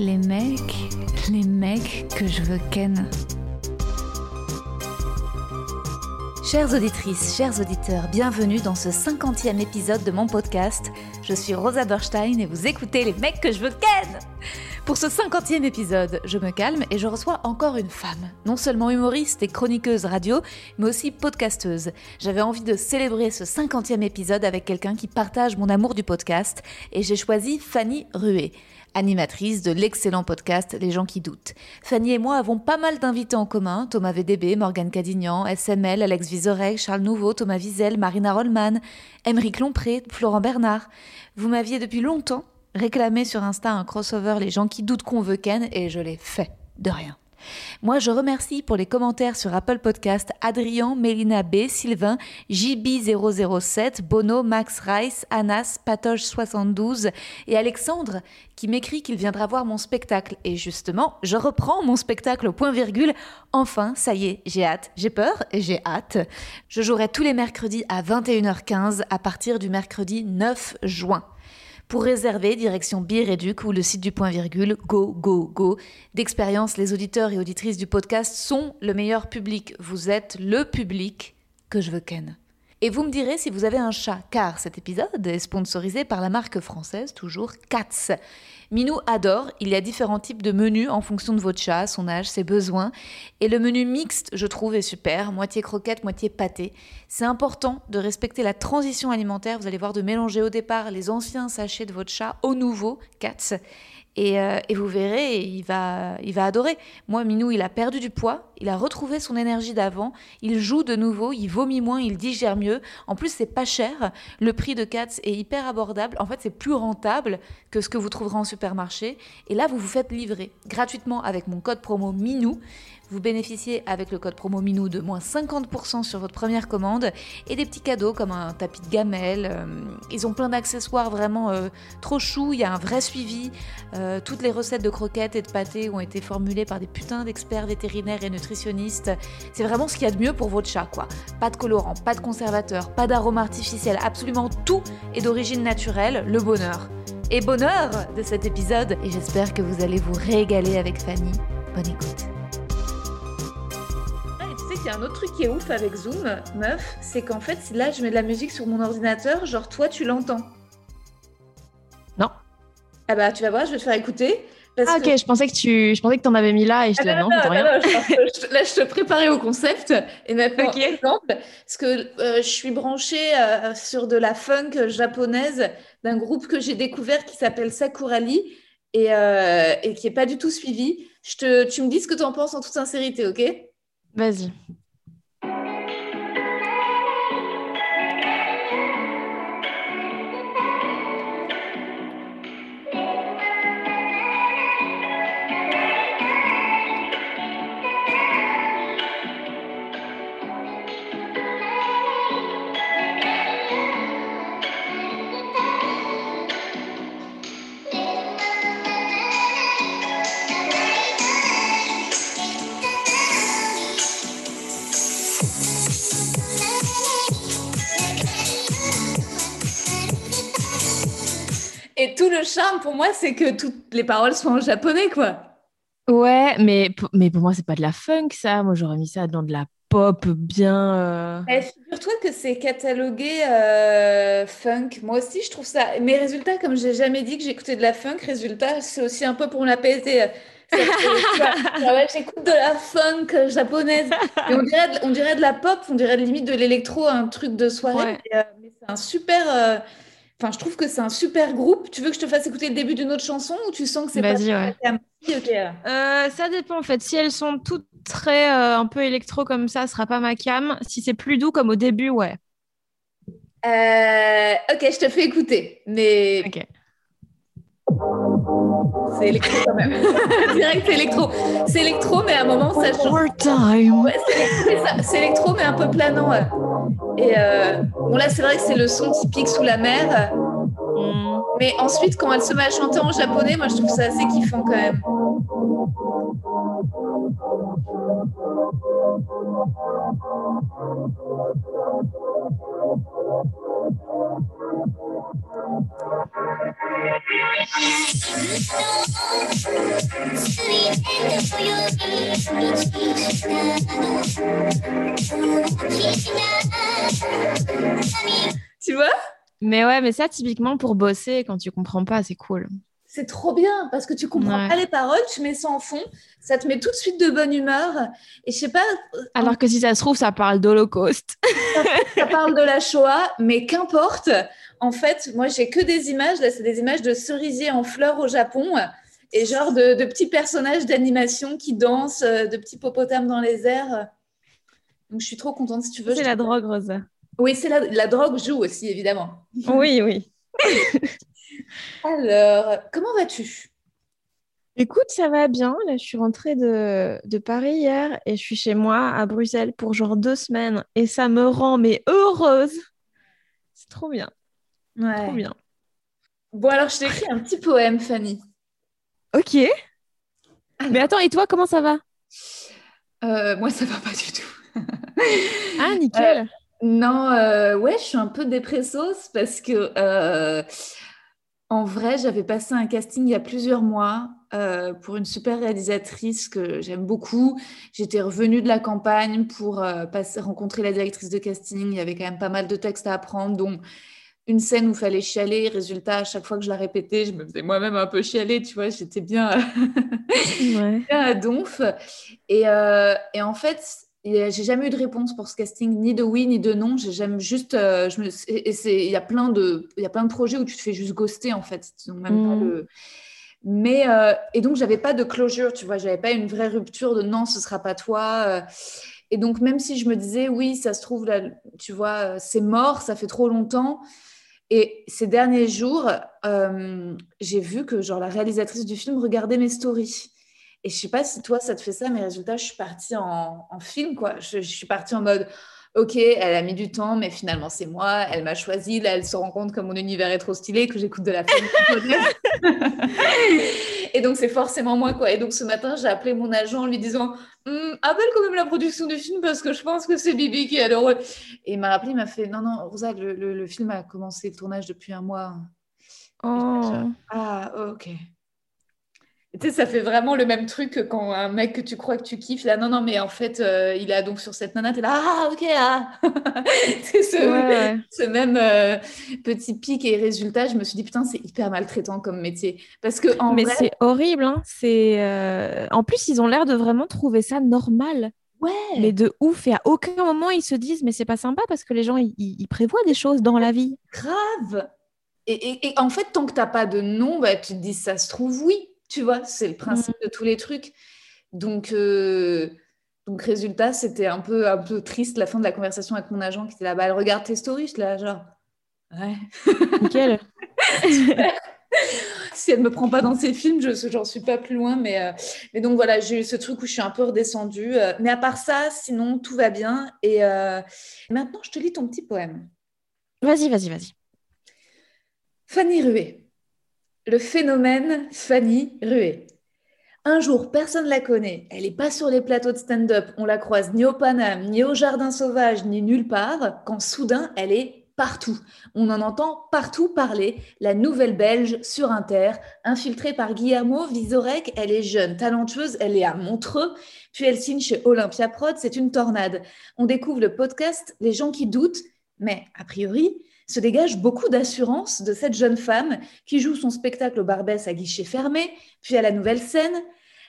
Les mecs, les mecs que je veux ken. Chères auditrices, chers auditeurs, bienvenue dans ce cinquantième épisode de mon podcast. Je suis Rosa Berstein et vous écoutez les mecs que je veux ken. Pour ce cinquantième épisode, je me calme et je reçois encore une femme, non seulement humoriste et chroniqueuse radio, mais aussi podcasteuse. J'avais envie de célébrer ce cinquantième épisode avec quelqu'un qui partage mon amour du podcast et j'ai choisi Fanny Ruet animatrice de l'excellent podcast Les gens qui doutent. Fanny et moi avons pas mal d'invités en commun, Thomas VDB, Morgane Cadignan, SML, Alex Vizorek, Charles Nouveau, Thomas Wiesel, Marina Rollman, Émeric Lompré, Florent Bernard. Vous m'aviez depuis longtemps réclamé sur Insta un crossover Les gens qui doutent qu'on veut Ken et je l'ai fait. De rien. Moi, je remercie pour les commentaires sur Apple Podcast Adrien, Mélina B, Sylvain, JB007, Bono, Max Rice, Anas, Patoche72 et Alexandre qui m'écrit qu'il viendra voir mon spectacle. Et justement, je reprends mon spectacle au point virgule. Enfin, ça y est, j'ai hâte. J'ai peur et j'ai hâte. Je jouerai tous les mercredis à 21h15 à partir du mercredi 9 juin. Pour réserver, direction Bireduc ou le site du point virgule, go, go, go. D'expérience, les auditeurs et auditrices du podcast sont le meilleur public. Vous êtes le public que je veux ken. Et vous me direz si vous avez un chat, car cet épisode est sponsorisé par la marque française, toujours Cats. Minou adore, il y a différents types de menus en fonction de votre chat, son âge, ses besoins. Et le menu mixte, je trouve, est super, moitié croquette, moitié pâté. C'est important de respecter la transition alimentaire, vous allez voir, de mélanger au départ les anciens sachets de votre chat au nouveau, Cats. Euh, et, vous verrez, il va, il va adorer. Moi, Minou, il a perdu du poids, il a retrouvé son énergie d'avant, il joue de nouveau, il vomit moins, il digère mieux. En plus, c'est pas cher. Le prix de Cats est hyper abordable. En fait, c'est plus rentable que ce que vous trouverez en supermarché. Et là, vous vous faites livrer gratuitement avec mon code promo Minou. Vous bénéficiez avec le code promo MINOU de moins 50% sur votre première commande et des petits cadeaux comme un tapis de gamelle. Euh, ils ont plein d'accessoires vraiment euh, trop chou, il y a un vrai suivi. Euh, toutes les recettes de croquettes et de pâtés ont été formulées par des putains d'experts vétérinaires et nutritionnistes. C'est vraiment ce qu'il y a de mieux pour votre chat, quoi. Pas de colorant, pas de conservateur, pas d'arôme artificiel, absolument tout est d'origine naturelle, le bonheur. Et bonheur de cet épisode, et j'espère que vous allez vous régaler avec Fanny. Bonne écoute il y a un autre truc qui est ouf avec Zoom, meuf, c'est qu'en fait, là, je mets de la musique sur mon ordinateur, genre toi, tu l'entends. Non. Ah bah, tu vas voir, je vais te faire écouter. ah ok, je pensais que tu, je pensais que en avais mis là et je te ah, non, non, rien. là, je te préparais au concept et maintenant, exemple, parce que euh, je suis branchée euh, sur de la funk japonaise d'un groupe que j'ai découvert qui s'appelle Sakurali et, euh, et qui est pas du tout suivi. Je te, tu me dis ce que tu en penses en toute sincérité, ok? Vas-y. Pour moi, c'est que toutes les paroles sont en japonais, quoi. Ouais, mais, mais pour moi, c'est pas de la funk, ça. Moi, j'aurais mis ça dans de la pop bien. Euh... Eh, figure-toi que c'est catalogué euh, funk. Moi aussi, je trouve ça. Mes résultats, comme j'ai jamais dit que j'écoutais de la funk, résultat, c'est aussi un peu pour l'apaiser. J'écoute de la funk japonaise. on, dirait de, on, dirait de, la pop, on dirait limite de l'électro, un truc de soirée. Euh, mais, c'est un super. Enfin, je trouve que c'est un super groupe. Tu veux que je te fasse écouter le début d'une autre chanson ou tu sens que c'est pas ouais. euh, Ça dépend en fait. Si elles sont toutes très euh, un peu électro comme ça, ce sera pas ma cam. Si c'est plus doux comme au début, ouais. Euh, ok, je te fais écouter. Mais. Ok. C'est électro quand même. Direct, c'est électro. C'est électro, mais à un moment, ça change. time. c'est électro, mais un peu planant. Et euh, bon, là, c'est vrai que c'est le son typique sous la mer. Mm. Mais ensuite, quand elle se met à chanter en japonais, moi, je trouve ça assez kiffant quand même. Tu vois? Mais ouais, mais ça, typiquement, pour bosser, quand tu comprends pas, c'est cool. C'est trop bien parce que tu comprends pas les paroles, tu mets ça en fond, ça te met tout de suite de bonne humeur. Et je sais pas. Euh, Alors que si ça se trouve, ça parle d'Holocauste. ça, parle de la Shoah, mais qu'importe. En fait, moi, j'ai que des images. Là, c'est des images de cerisiers en fleurs au Japon et genre de, petits personnages d'animation qui dansent, euh, de petits popotames dans les airs. Donc, je suis trop contente si tu veux. C'est la drogue, Rosa. Oui, c'est la, la drogue joue aussi, évidemment. Oui, oui. Alors, comment vas-tu? Écoute, ça va bien. Là, je suis rentrée de, de, Paris hier et je suis chez moi à Bruxelles pour genre deux semaines et ça me rend mais heureuse. C'est trop bien. Ouais. Trop bien. Bon, alors je t'ai écrit un petit poème, Fanny. Ok. Mais attends, et toi, comment ça va? Euh, Moi, ça va pas du tout. ah, nickel. Euh, non, euh, ouais, je suis un peu dépressos parce que en vrai, j'avais passé un casting il y a plusieurs mois euh, pour une super réalisatrice que j'aime beaucoup. J'étais revenue de la campagne pour euh, passer, rencontrer la directrice de casting. Il y avait quand même pas mal de textes à apprendre, dont une scène où il fallait chialer. Résultat, à chaque fois que je la répétais, je me faisais moi-même un peu chialer, tu vois, j'étais bien, bien à donf. Et, euh, et en fait, j'ai jamais eu de réponse pour ce casting, ni de oui, ni de non. J'aime juste. Euh, je me, et il y a plein de, il y a plein de projets où tu te fais juste ghoster en fait. même pas mm. le. Mais euh, et donc j'avais pas de closure, tu vois, j'avais pas une vraie rupture de non, ce sera pas toi. Euh. Et donc même si je me disais oui, ça se trouve là, tu vois, c'est mort, ça fait trop longtemps. Et ces derniers jours, j'ai vu que genre la réalisatrice du film regardait mes stories. Et je sais pas si toi, ça te fait ça, mais résultat, je suis partie en, film, quoi. Je, suis partie en mode, ok, elle a mis du temps, mais finalement, c'est moi, elle m'a choisi. Là, elle se rend compte que mon univers est trop stylé, que j'écoute de la film. et donc, c'est forcément moi, quoi. Et donc, ce matin, j'ai appelé mon agent en lui disant, hm, appelle quand même la production du film parce que je pense que c'est Bibi qui est heureux. Et il m'a rappelé, il m'a fait, non, non, Rosa, le, le, film a commencé le tournage depuis un mois. Oh. Ah, ok. Tu sais, ça fait vraiment le même truc que quand un mec que tu crois que tu kiffes, là, non, non, mais en fait, euh, il a donc sur cette nana, t'es là, ah, ok, ah C'est ce, ce, même euh, petit pic et résultat, je me suis dit, putain, c'est hyper maltraitant comme métier. Parce que, en mais c'est horrible, hein. c'est... Euh, en plus, ils ont l'air de vraiment trouver ça normal. Ouais. Mais de ouf, et à aucun moment, ils se disent, mais c'est pas sympa parce que les gens, ils, prévoient des choses dans la vie. Grave et, et, en fait, tant que t'as pas de nom, bah, tu te dis, ça se trouve, oui. Tu vois, c'est le principe mm. de tous les trucs. Donc, euh, donc résultat, c'était un peu, un peu triste la fin de la conversation avec mon agent qui était là-bas. Elle regarde tes stories, là, genre, ouais. Nickel. si elle me prend pas dans ses films, je j'en suis pas plus loin. Mais, euh, mais donc voilà, j'ai eu ce truc où je suis un peu redescendue. Euh, mais à part ça, sinon, tout va bien. Et maintenant, je te lis ton petit poème. Vas-y, vas-y, vas-y. Fanny Rué. Le phénomène Fanny Rué. Un jour, personne ne la connaît. Elle n'est pas sur les plateaux de stand-up. On la croise ni au Paname, ni au Jardin Sauvage, ni nulle part. Quand soudain, elle est partout. On en entend partout parler. La nouvelle Belge sur Inter, infiltrée par Guillermo Visorek, elle est jeune, talentueuse, elle est à Montreux, puis elle signe chez Olympia Prod, c'est une tornade. On découvre le podcast Les gens qui doutent, mais a priori, se dégage beaucoup d'assurance de cette jeune femme qui joue son spectacle au Barbès à guichet fermé, puis à la nouvelle scène.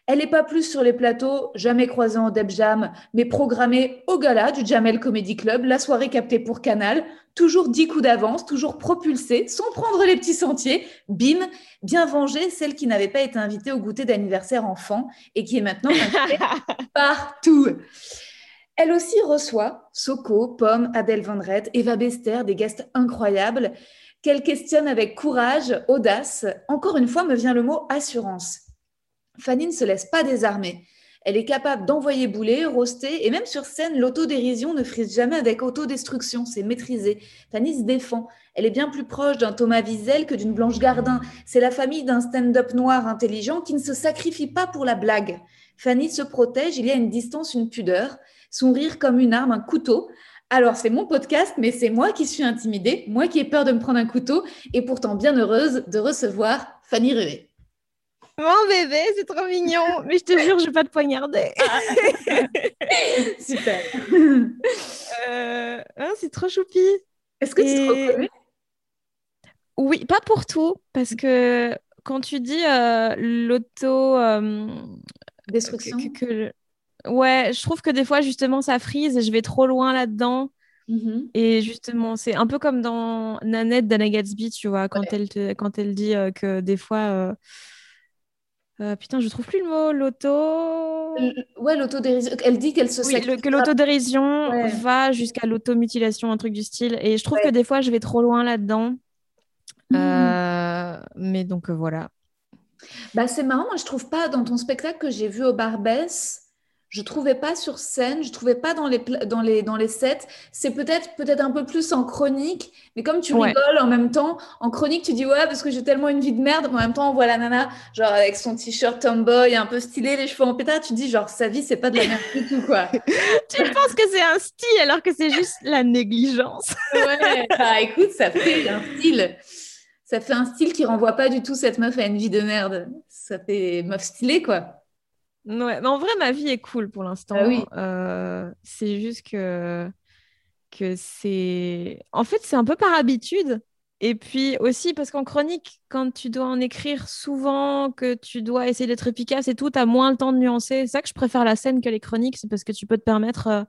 Elle n'est pas plus sur les plateaux, jamais croisée en Deb Jam, mais programmée au gala du Jamel Comedy Club, la soirée captée pour Canal, toujours dix coups d'avance, toujours propulsée, sans prendre les petits sentiers. Bim, bien vengée, celle qui n'avait pas été invitée au goûter d'anniversaire enfant et qui est maintenant invitée partout. Elle aussi reçoit Soko, Pomme, Adèle Vendrette, Eva Bester, des guests incroyables qu'elle questionne avec courage, audace. Encore une fois, me vient le mot assurance. Fanny ne se laisse pas désarmer. Elle est capable d'envoyer bouler, roster, et même sur scène, l'autodérision ne frise jamais avec autodestruction, c'est maîtrisé. Fanny se défend. Elle est bien plus proche d'un Thomas Wiesel que d'une Blanche Gardin. C'est la famille d'un stand-up noir intelligent qui ne se sacrifie pas pour la blague. Fanny se protège, il y a une distance, une pudeur. Son rire comme une arme, un couteau. Alors, c'est mon podcast, mais c'est moi qui suis intimidée, moi qui ai peur de me prendre un couteau, et pourtant bien heureuse de recevoir Fanny Rué. Mon bébé, c'est trop mignon. Mais je te jure, je vais pas te poignarder. Super. Euh, hein, c'est trop choupi. Est-ce que tu te Et- reconnais? Oui, pas pour tout, parce que quand tu dis euh, l'auto... euh, Destruction que- que- que- Ouais, je trouve que des fois, justement, ça frise et je vais trop loin là-dedans. Mhm. Et justement, c'est un peu comme dans Nanette d'Anna Gatsby, tu vois, quand, Ouais. elle, te- quand elle dit euh, que des fois... euh, euh, putain, je trouve plus le mot, l'auto... Ouais, l'autodérision. Elle dit qu'elle se Oui, le- que l'autodérision Ouais. va jusqu'à l'automutilation, un truc du style. Et je trouve Ouais. que des fois, je vais trop loin là-dedans. Mhm. Mais donc voilà. Bah, c'est marrant, moi je trouve pas dans ton spectacle que j'ai vu au Barbès, je trouvais pas sur scène, je trouvais pas dans les dans les dans les sets. C'est peut-être peut-être un peu plus en chronique, mais comme tu Ouais. rigoles en même temps, en chronique tu dis ouais parce que j'ai tellement une vie de merde, en même temps on voit la nana genre avec son t-shirt tomboy un peu stylé, les cheveux en pétard, tu dis genre sa vie c'est pas de la merde du tout quoi. tu penses que c'est un style alors que c'est juste la négligence. Ouais, bah écoute, ça fait un style. Ça fait un style qui renvoie pas du tout cette meuf à une vie de merde. Ça fait meuf stylée quoi. Ouais, mais en vrai, ma vie est cool pour l'instant. Ah oui. Euh, c'est juste que, que c'est... En fait, c'est un peu par habitude. Et puis aussi parce qu'en chronique, quand tu dois en écrire souvent, que tu dois essayer d'être efficace et tout, tu as moins le temps de nuancer. C'est ça que je préfère la scène que les chroniques, c'est parce que tu peux te permettre euh,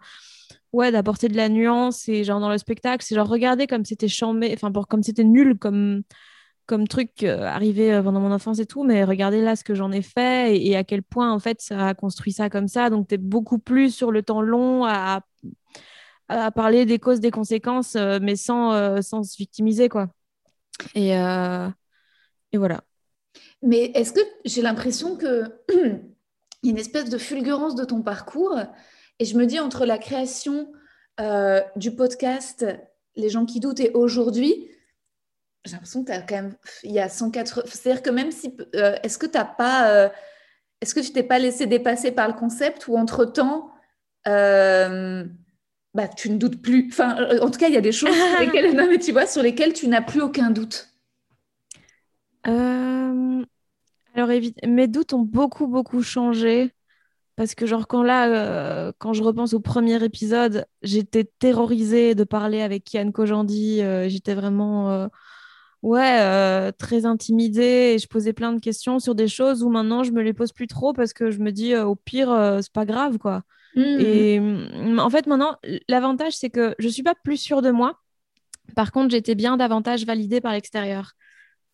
ouais, d'apporter de la nuance. Et genre dans le spectacle, c'est genre regarder comme c'était chambé, enfin comme c'était nul comme, comme truc euh, arrivé euh, pendant mon enfance et tout, mais regardez là ce que j'en ai fait et, à quel point en fait ça a construit ça comme ça. Donc tu es beaucoup plus sur le temps long à, parler des causes, des conséquences, euh, mais sans, sans se victimiser quoi. Et, et voilà. Mais est-ce que j'ai l'impression que y a une espèce de fulgurance de ton parcours et je me dis entre la création du podcast Les gens qui doutent et aujourd'hui, j'ai l'impression que tu as quand même il y a 180 c'est-à-dire que même si euh, est-ce que t'as pas euh, est-ce que tu t'es pas laissé dépasser par le concept ou entre-temps euh, bah, tu ne doutes plus? Enfin, en tout cas, il y a des choses sur lesquelles, non, mais tu vois, sur lesquelles tu n'as plus aucun doute. Alors, mes doutes ont beaucoup, beaucoup changé. Parce que, genre, quand là, euh, quand je repense au premier épisode, j'étais terrorisée de parler avec Kian Kojandi. euh, j'étais vraiment, euh, ouais, euh, très intimidée et je posais plein de questions sur des choses où maintenant je me les pose plus trop parce que je me dis, euh, au pire, euh, c'est pas grave, quoi. Mhm. Et mm, en fait, maintenant, l'avantage, c'est que je suis pas plus sûre de moi. Par contre, j'étais bien davantage validée par l'extérieur.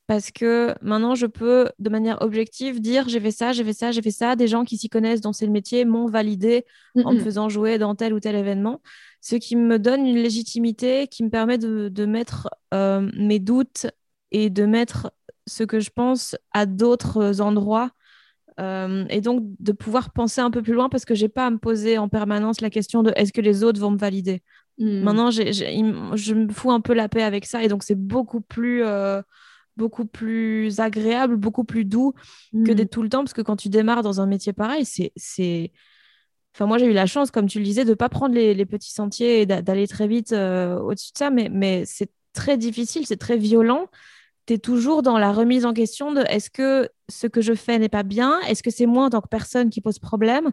Parce que maintenant, je peux, de manière objective, dire j'ai fait ça, j'ai fait ça, j'ai fait ça. Des gens qui s'y connaissent dans le métier m'ont validé en me Mhm. faisant jouer dans tel ou tel événement. Ce qui me donne une légitimité qui me permet de, de mettre euh, mes doutes et de mettre ce que je pense à d'autres endroits. Euh, et donc de pouvoir penser un peu plus loin parce que j'ai pas à me poser en permanence la question de est-ce que les autres vont me valider. Mhm. Maintenant, je me fous un peu la paix avec ça et donc c'est beaucoup plus, euh, beaucoup plus agréable, beaucoup plus doux que Mhm. d'être tout le temps parce que quand tu démarres dans un métier pareil, c'est, c'est... Enfin, moi, j'ai eu la chance, comme tu le disais, de ne pas prendre les, les petits sentiers et d'a- d'aller très vite euh, au-dessus de ça, mais, mais c'est très difficile, c'est très violent. Tu es toujours dans la remise en question de est-ce que ce que je fais n'est pas bien? Est-ce que c'est moi en tant que personne qui pose problème?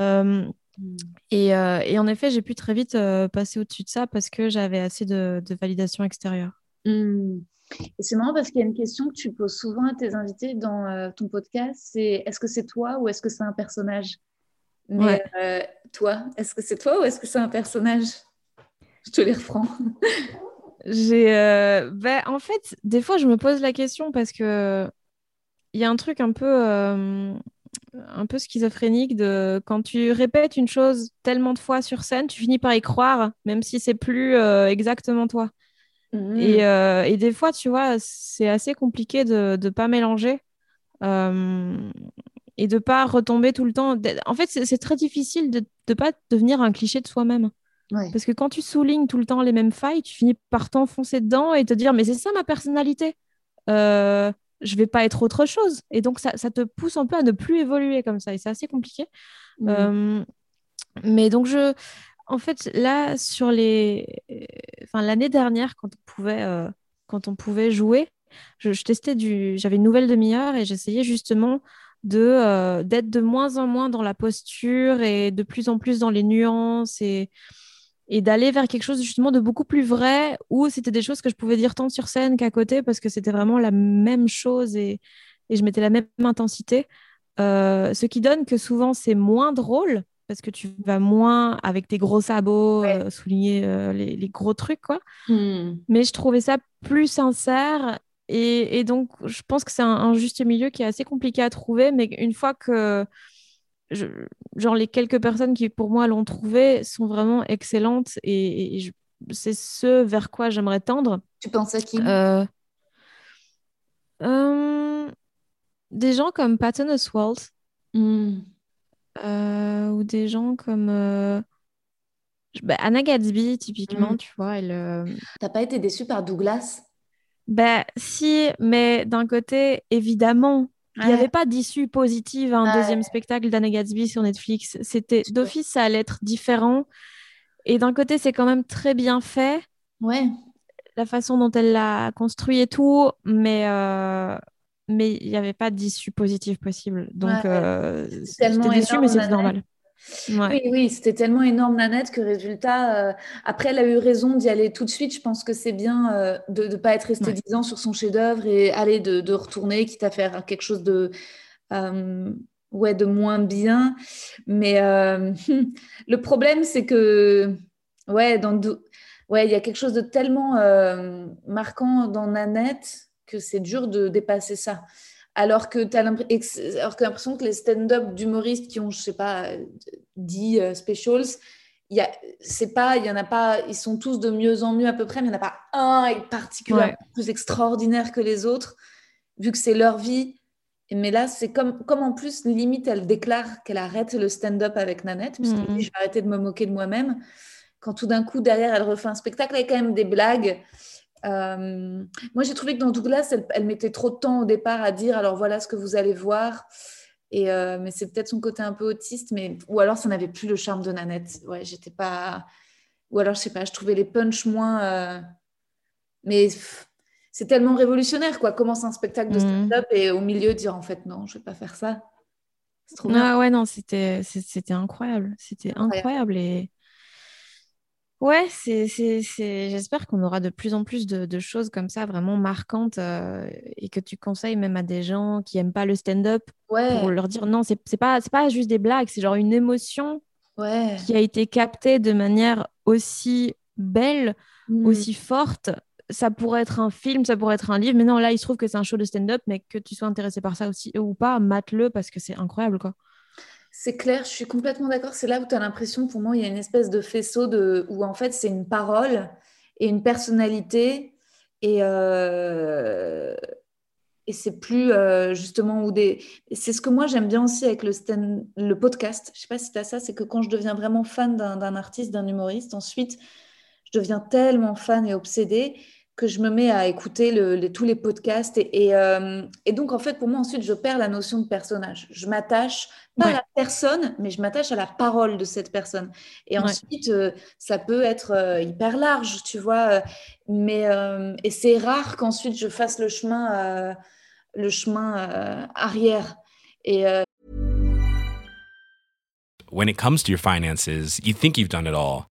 Euh, et, euh, et en effet, j'ai pu très vite euh, passer au-dessus de ça parce que j'avais assez de, de validation extérieure. Hmm. Et c'est marrant parce qu'il y a une question que tu poses souvent à tes invités dans ton podcast, c'est est-ce que c'est toi ou est-ce que c'est un personnage? Mais Ouais. toi, est-ce que c'est toi ou est-ce que c'est un personnage? Je te les reprends. J'ai, euh, ben, en fait, des fois, je me pose la question parce que il y a un truc un peu, euh, un peu schizophrénique de quand tu répètes une chose tellement de fois sur scène, tu finis par y croire, même si c'est plus euh, exactement toi. Hmm. Et, et des fois, tu vois, c'est assez compliqué de ne pas mélanger. Et de pas retomber tout le temps. En fait, c'est très difficile de ne pas devenir un cliché de soi-même. Parce que quand tu soulignes tout le temps les mêmes failles, tu finis par t'enfoncer dedans et te dire mais c'est ça ma personnalité. Euh, je vais pas être autre chose. Et donc ça, ça, te pousse un peu à ne plus évoluer comme ça. Et c'est assez compliqué. Mmh. Euh, mais donc je, en fait, là sur les, enfin l'année dernière quand on pouvait, euh, quand on pouvait jouer, je, je testais du, j'avais une nouvelle demi-heure et j'essayais justement de euh, d'être de moins en moins dans la posture et de plus en plus dans les nuances et et d'aller vers quelque chose justement de beaucoup plus vrai où c'était des choses que je pouvais dire tant sur scène qu'à côté parce que c'était vraiment la même chose et, et je mettais la même intensité. Euh, ce qui donne que souvent c'est moins drôle parce que tu vas moins avec tes gros sabots euh, souligner les, les, gros trucs quoi. Hmm. Mais je trouvais ça plus sincère et, donc, je pense que c'est un, juste milieu qui est assez compliqué à trouver, mais une fois que, genre, les quelques personnes qui, pour moi, l'ont trouvé sont vraiment excellentes et, c'est ce vers quoi j'aimerais tendre. Tu penses à qui? Euh, euh, Des gens comme Patton Oswalt hmm. euh, ou des gens comme... Bah, Anna Gatsby, typiquement, hmm. tu vois, elle... T'as pas été déçue par Douglas? ben si, mais d'un côté, évidemment, il n'y avait pas d'issue positive à un deuxième spectacle d'Anna Gatsby sur Netflix. C'était d'office, ça allait être différent. Et d'un côté, c'est quand même très bien fait. Ouais. La façon dont elle l'a construit et tout, mais euh, mais il n'y avait pas d'issue positive possible. Donc, euh, j'étais déçue, mais c'est normal. Oui, oui, c'était tellement énorme, Nanette, que résultat, euh, après, elle a eu raison d'y aller tout de suite. Je pense que c'est bien euh, de ne pas être resté dix ans sur son chef-d'œuvre et aller de, retourner, quitte à faire quelque chose de, euh, ouais, de moins bien. Mais le problème, c'est que, ouais, dans ouais, il y a quelque chose de tellement marquant dans Nanette que c'est dur de dépasser ça alors que tu as l'impression que les stand-up d'humoristes qui ont, je sais pas, 10 euh, specials, il y c'est pas, il y en a pas, ils sont tous de mieux en mieux à peu près, mais il n'y en a pas un particulièrement plus extraordinaire que les autres, vu que c'est leur vie. Mais là, c'est comme, comme en plus, limite, elle déclare qu'elle arrête le stand-up avec Nanette, puisqu'elle dit mhm. Je vais arrêter de me moquer de moi-même. Quand tout d'un coup, derrière, elle refait un spectacle avec quand même des blagues. Euh, moi, j'ai trouvé que dans Douglas, elle, mettait trop de temps au départ à dire alors voilà ce que vous allez voir. Et euh, mais c'est peut-être son côté un peu autiste, mais ou alors ça n'avait plus le charme de Nanette. Ouais, j'étais pas. Ou alors je sais pas, je trouvais les punchs moins. Euh, mais c'est tellement révolutionnaire quoi. Commence un spectacle de mhm. stand-up et au milieu dire en fait non, je vais pas faire ça. C'est trop bien. Ah ouais non, c'était c'était incroyable, c'était incroyable et Ouais, c'est, c'est, c'est... j'espère qu'on aura de plus en plus de, choses comme ça vraiment marquantes euh, et que tu conseilles même à des gens qui aiment pas le stand-up pour leur dire non, c'est, c'est pas, c'est pas juste des blagues, c'est genre une émotion qui a été captée de manière aussi belle, mmh. aussi forte. Ça pourrait être un film, ça pourrait être un livre, mais non, là, il se trouve que c'est un show de stand-up, mais que tu sois intéressé par ça aussi ou pas, mate-le parce que c'est incroyable, quoi. C'est clair, je suis complètement d'accord. C'est là où tu as l'impression, pour moi, il y a une espèce de faisceau de, où en fait c'est une parole et une personnalité. Et, euh, et c'est plus euh, justement où des. C'est ce que moi j'aime bien aussi avec le, le podcast. Je sais pas si tu as ça, c'est que quand je deviens vraiment fan d'un artiste, d'un humoriste, ensuite je deviens tellement fan et obsédée que je me mets à écouter le, tous les podcasts. Et, euh, et, donc, en fait, pour moi, ensuite, je perds la notion de personnage. Je m'attache pas à la personne, mais je m'attache à la parole de cette personne. Et ensuite, euh, ça peut être euh, hyper large, tu vois. Mais, et c'est rare qu'ensuite, je fasse le chemin, le chemin arrière. Et, When it comes to your finances, you think you've done it all.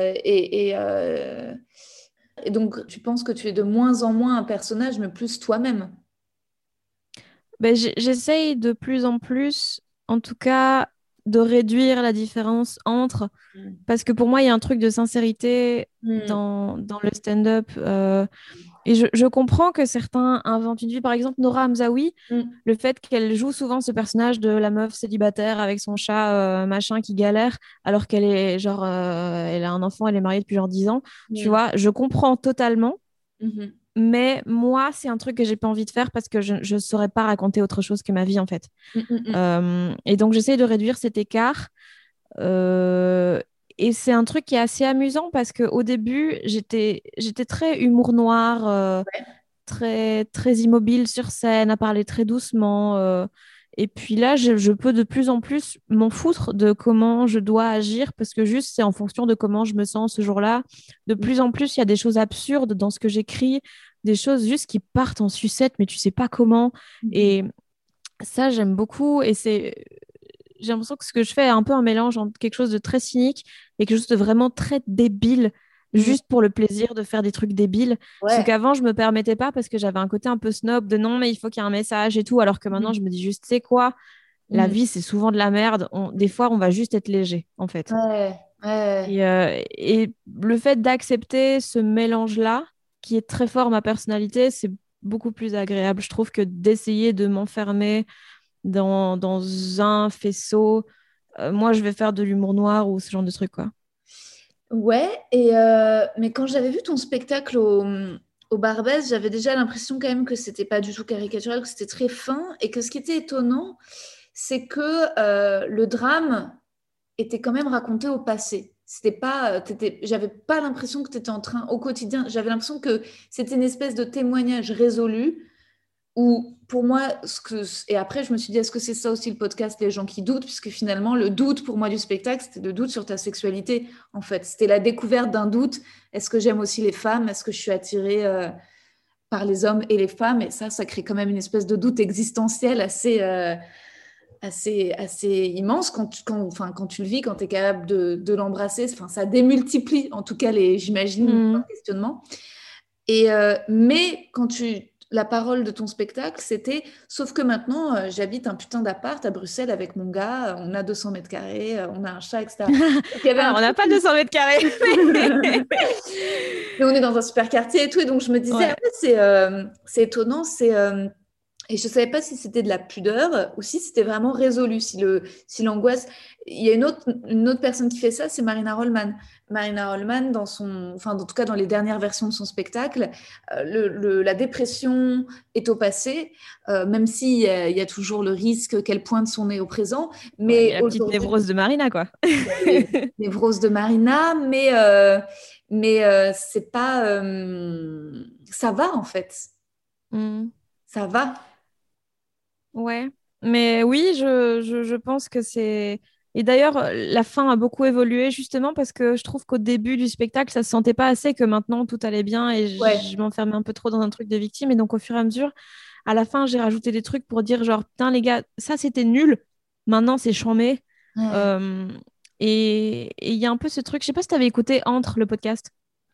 Euh, euh, et, donc, tu penses que tu es de moins en moins un personnage, mais plus toi-même? Ben, j'essaye de plus en plus, en tout cas, de réduire la différence entre. Mm. Parce que pour moi, il y a un truc de sincérité mm. dans, dans, le stand-up. Euh, et je, je, comprends que certains inventent une vie. Par exemple, Nora Hamzaoui, mm. le fait qu'elle joue souvent ce personnage de la meuf célibataire avec son chat euh, machin qui galère, alors qu'elle est genre, euh, elle a un enfant, elle est mariée depuis genre 10 ans. Tu vois, je comprends totalement. Mm-hmm. Mais moi, c'est un truc que j'ai pas envie de faire parce que je ne saurais pas raconter autre chose que ma vie, en fait. Mm, mm, mm. Euh, et donc, j'essaie de réduire cet écart. Euh, et c'est un truc qui est assez amusant parce qu'au début, j'étais très humour noir, euh, très, très immobile sur scène, à parler très doucement. Et puis là, je, peux de plus en plus m'en foutre de comment je dois agir parce que juste c'est en fonction de comment je me sens ce jour-là. De plus en plus, il y a des choses absurdes dans ce que j'écris, des choses juste qui partent en sucette, mais tu sais pas comment. Mmh. Et ça, j'aime beaucoup. Et c'est j'ai l'impression que ce que je fais est un peu un mélange entre quelque chose de très cynique et quelque chose de vraiment très débile. Juste pour le plaisir de faire des trucs débiles. Ce qu'avant, je me permettais pas parce que j'avais un côté un peu snob de non, mais il faut qu'il y ait un message et tout. Alors que maintenant, mmh. je me dis juste, c'est quoi? La mmh. vie, c'est souvent de la merde. Des fois, on va juste être léger, en fait. Et, euh, et, le fait d'accepter ce mélange-là, qui est très fort ma personnalité, c'est beaucoup plus agréable. Je trouve que d'essayer de m'enfermer dans, dans un faisceau. Euh, moi, je vais faire de l'humour noir ou ce genre de trucs, quoi. Ouais, et euh, mais quand j'avais vu ton spectacle au, Barbès, j'avais déjà l'impression quand même que c'était pas du tout caricatural, que c'était très fin, et que ce qui était étonnant, c'est que euh, le drame était quand même raconté au passé. C'était pas, euh, j'avais pas l'impression que tu étais en train au quotidien. J'avais l'impression que c'était une espèce de témoignage résolu ou pour moi, ce que, et après je me suis dit, est-ce que c'est ça aussi le podcast, les gens qui doutent, puisque finalement le doute pour moi du spectacle, c'était le doute sur ta sexualité, en fait. C'était la découverte d'un doute. Est-ce que j'aime aussi les femmes? Est-ce que je suis attirée euh, par les hommes et les femmes? Et ça, ça crée quand même une espèce de doute existentiel assez, euh, assez, assez immense quand tu, quand, enfin, quand tu le vis, quand tu es capable de, de l'embrasser. Enfin, ça démultiplie, en tout cas, les, j'imagine, mmh. questionnements. Et, euh, mais quand tu la parole de ton spectacle, c'était sauf que maintenant, euh, j'habite un putain d'appart à Bruxelles avec mon gars, on a 200 mètres carrés, euh, on a un chat, etc. Ah, on n'a pas 200 mètres carrés. Mais on est dans un super quartier et tout. Et donc, je me disais, euh, c'est étonnant, c'est et je ne savais pas si c'était de la pudeur ou si c'était vraiment résolu, si l'angoisse. Si il y a une autre, une autre personne qui fait ça, c'est Marina Rollman. Marina Rollman, dans son, enfin, en tout cas dans les dernières versions de son spectacle, euh, le, la dépression est au passé, euh, même s'il y, y, a toujours le risque qu'elle pointe son nez au présent. Mais la petite névrose de Marina, quoi. névrose de Marina, mais, euh, mais c'est pas. ça va, en fait. Hmm. Ça va. Ouais, mais oui, je, je, pense que c'est. Et d'ailleurs, la fin a beaucoup évolué justement parce que je trouve qu'au début du spectacle, ça se sentait pas assez que maintenant tout allait bien et je, m'enfermais un peu trop dans un truc de victime. Et donc, au fur et à mesure, à la fin, j'ai rajouté des trucs pour dire genre, putain, les gars, ça c'était nul. Maintenant, c'est chambé. Euh, et il y a un peu ce truc, je sais pas si tu avais écouté Entre le podcast.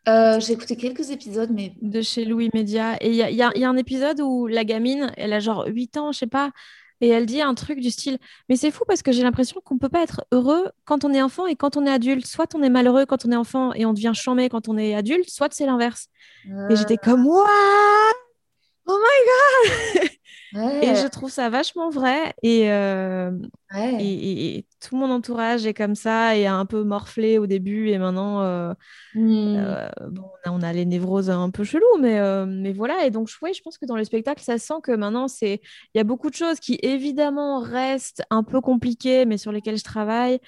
Euh, j'ai écouté quelques épisodes, mais. De chez Louis Média. Et il y a, y a, un épisode où la gamine, elle a genre 8 ans, je sais pas, et elle dit un truc du style Mais c'est fou parce que j'ai l'impression qu'on peut pas être heureux quand on est enfant et quand on est adulte. Soit on est malheureux quand on est enfant et on devient chambé quand on est adulte, soit c'est l'inverse. Et j'étais comme What? Oh my god Et je trouve ça vachement vrai. Euh, et, et, tout mon entourage est comme ça et a un peu morflé au début. Et maintenant, euh, hmm. euh, bon, on a, les névroses un peu chelous, mais, mais voilà. Et donc, je pense que dans le spectacle, ça sent que maintenant, il y a beaucoup de choses qui, évidemment, restent un peu compliquées, mais sur lesquelles je travaille.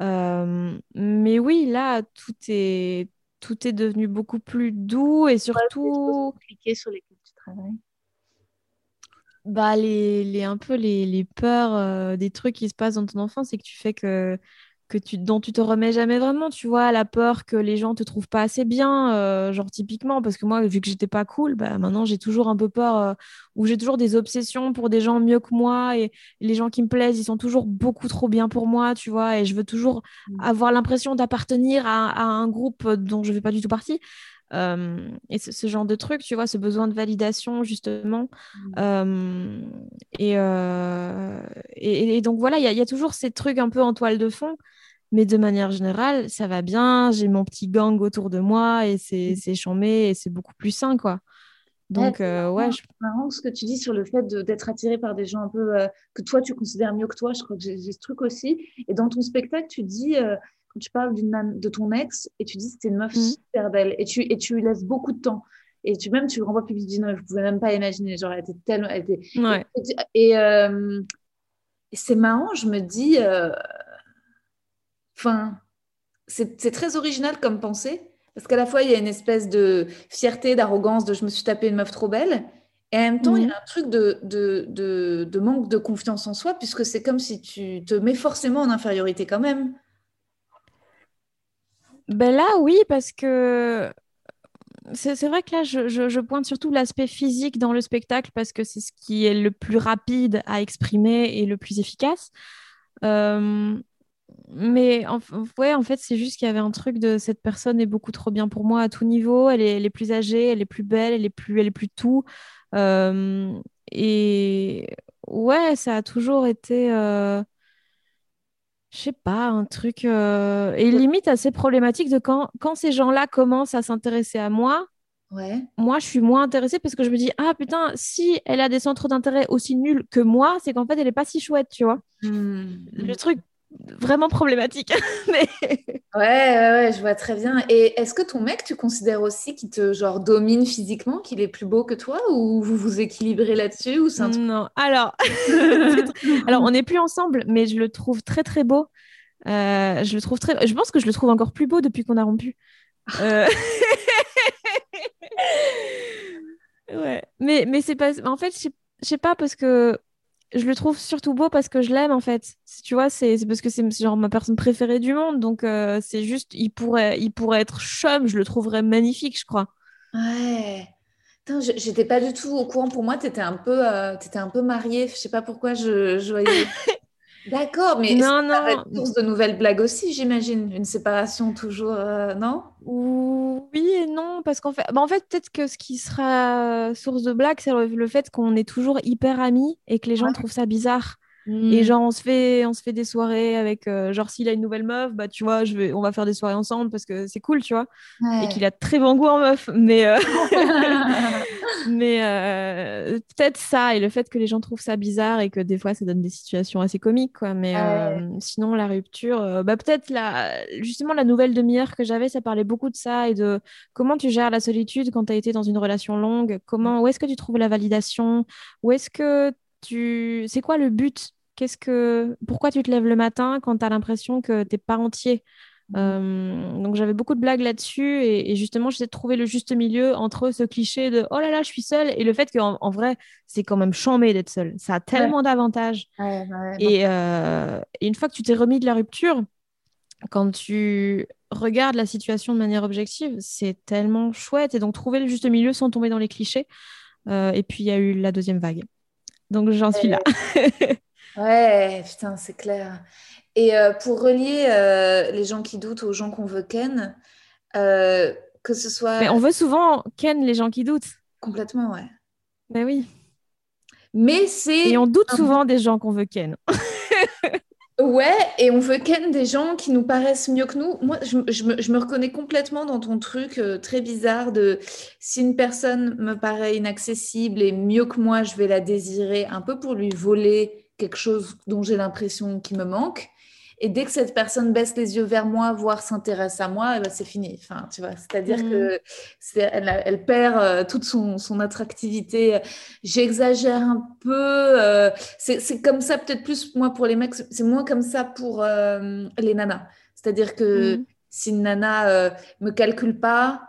mais oui, là, tout est, tout est devenu beaucoup plus doux et surtout. compliquées sur lesquelles tu travailles bah, les, les, un peu les, les peurs euh, des trucs qui se passent dans ton enfance et que tu fais que, que tu, dont tu te remets jamais vraiment, tu vois, la peur que les gens te trouvent pas assez bien, euh, genre typiquement, parce que moi, vu que j'étais pas cool, bah, maintenant j'ai toujours un peu peur, euh, ou j'ai toujours des obsessions pour des gens mieux que moi, et les gens qui me plaisent, ils sont toujours beaucoup trop bien pour moi, tu vois, et je veux toujours mmh. avoir l'impression d'appartenir à, à, un groupe dont je fais pas du tout partie. Et ce, genre de truc, tu vois, ce besoin de validation, justement. Mmh. Et, et, donc, voilà, il y, y, a toujours ces trucs un peu en toile de fond. Mais de manière générale, ça va bien. J'ai mon petit gang autour de moi et c'est mmh. chambé et c'est beaucoup plus sain, quoi. Donc, ouais, ouais je... marrant ce que tu dis sur le fait d'être attiré par des gens un peu que toi tu considères mieux que toi. Je crois que j'ai ce truc aussi. Et dans ton spectacle, tu dis quand tu parles de ton ex et tu dis c'était une meuf mmh. super belle et tu et tu lui laisses beaucoup de temps. Et tu même tu le renvoies public, tu dis non, je pouvais même pas imaginer. Genre, elle était tellement, elle était... Ouais. Et, et, c'est marrant, je me dis, enfin, c'est très original comme pensée parce qu'à la fois, il y a une espèce de fierté, d'arrogance, de je me suis tapé une meuf trop belle. Et en même temps, il y a mhm. un truc de, de, de, manque de confiance en soi, puisque c'est comme si tu te mets forcément en infériorité quand même. Ben là, oui, parce que c'est vrai que là, je, je, pointe surtout l'aspect physique dans le spectacle, parce que c'est ce qui est le plus rapide à exprimer et le plus efficace. Euh, mais en, ouais, en fait, c'est juste qu'il y avait un truc de cette personne est beaucoup trop bien pour moi à tout niveau. Elle est, plus âgée, elle est plus belle, elle est plus, elle est plus tout. Euh, et ouais, ça a toujours été, euh, je sais pas, un truc euh, et limite assez problématique de quand, quand ces gens-là commencent à s'intéresser à moi. Ouais. Moi, je suis moins intéressée parce que je me dis, ah putain, si elle a des centres d'intérêt aussi nuls que moi, c'est qu'en fait, elle est pas si chouette, tu vois. Hmm. Le truc vraiment problématique. Mais... Ouais, ouais, ouais, je vois très bien. Et est-ce que ton mec, tu considères aussi qu'il te genre domine physiquement, qu'il est plus beau que toi, ou vous vous équilibrez là-dessus ou Non, alors, alors on n'est plus ensemble, mais je le trouve très très beau. Euh, je le trouve très. Je pense que je le trouve encore plus beau depuis qu'on a rompu. Euh, ouais, mais mais c'est pas. En fait, je sais pas parce que je le trouve surtout beau parce que je l'aime en fait. Tu vois, c'est parce que c'est genre ma personne préférée du monde. Donc euh, c'est juste, il pourrait, il pourrait être chum, je le trouverais magnifique, je crois. Ouais. J'étais pas du tout au courant. Pour moi, tu étais un peu, euh, étais un peu mariée. Je sais pas pourquoi je, je voyais. D'accord, mais non, non. source de nouvelles blagues aussi, j'imagine. Une séparation toujours, euh, non? Oui et non, parce qu'en fait, bah, en fait peut-être que ce qui sera source de blagues, c'est le, fait qu'on est toujours hyper amis et que les gens trouvent ça bizarre. Et hmm. genre, on se fait, on se fait des soirées avec, euh, genre, s'il a une nouvelle meuf, bah, tu vois, je vais, on va faire des soirées ensemble parce que c'est cool, tu vois. Et qu'il a très bon goût en meuf. Mais, euh, mais euh, peut-être ça, et le fait que les gens trouvent ça bizarre et que des fois, ça donne des situations assez comiques, quoi. Mais sinon, la rupture, bah, peut-être la, justement, la nouvelle demi-heure que j'avais, ça parlait beaucoup de ça et de comment tu gères la solitude quand tu as été dans une relation longue. Comment, où est-ce que tu trouves la validation? Où est-ce que tu... C'est quoi le but? Qu'est-ce que... Pourquoi tu te lèves le matin quand tu as l'impression que tu n'es pas entier? Euh, donc j'avais beaucoup de blagues là-dessus et, justement j'essaie de trouver le juste milieu entre ce cliché de oh là là je suis seule et le fait qu'en en vrai c'est quand même chambé d'être seule. Ça a tellement d'avantages. Et, euh, et, une fois que tu t'es remis de la rupture quand tu regardes la situation de manière objective c'est tellement chouette. Et donc trouver le juste milieu sans tomber dans les clichés. Euh, et puis il y a eu la deuxième vague. Donc j'en suis là. ouais, putain, c'est clair. Et euh, pour relier euh, les gens qui doutent aux gens qu'on veut ken, euh, que ce soit. Mais on veut souvent ken les gens qui doutent. Complètement, ouais. Ben oui. Mais c'est. Et on doute souvent des gens qu'on veut ken. Ouais, et on veut ken des gens qui nous paraissent mieux que nous. Moi, je, me, reconnais complètement dans ton truc très bizarre de si une personne me paraît inaccessible et mieux que moi, je vais la désirer un peu pour lui voler quelque chose dont j'ai l'impression qu'il me manque. Et dès que cette personne baisse les yeux vers moi, voire s'intéresse à moi, eh ben, c'est fini. Enfin, tu vois, c'est-à-dire mmh. que elle, elle, perd euh, toute son, son attractivité. J'exagère un peu. Euh, c'est comme ça, peut-être plus moi pour les mecs, c'est moins comme ça pour euh, les nanas. C'est-à-dire que mmh. si une nana me calcule pas,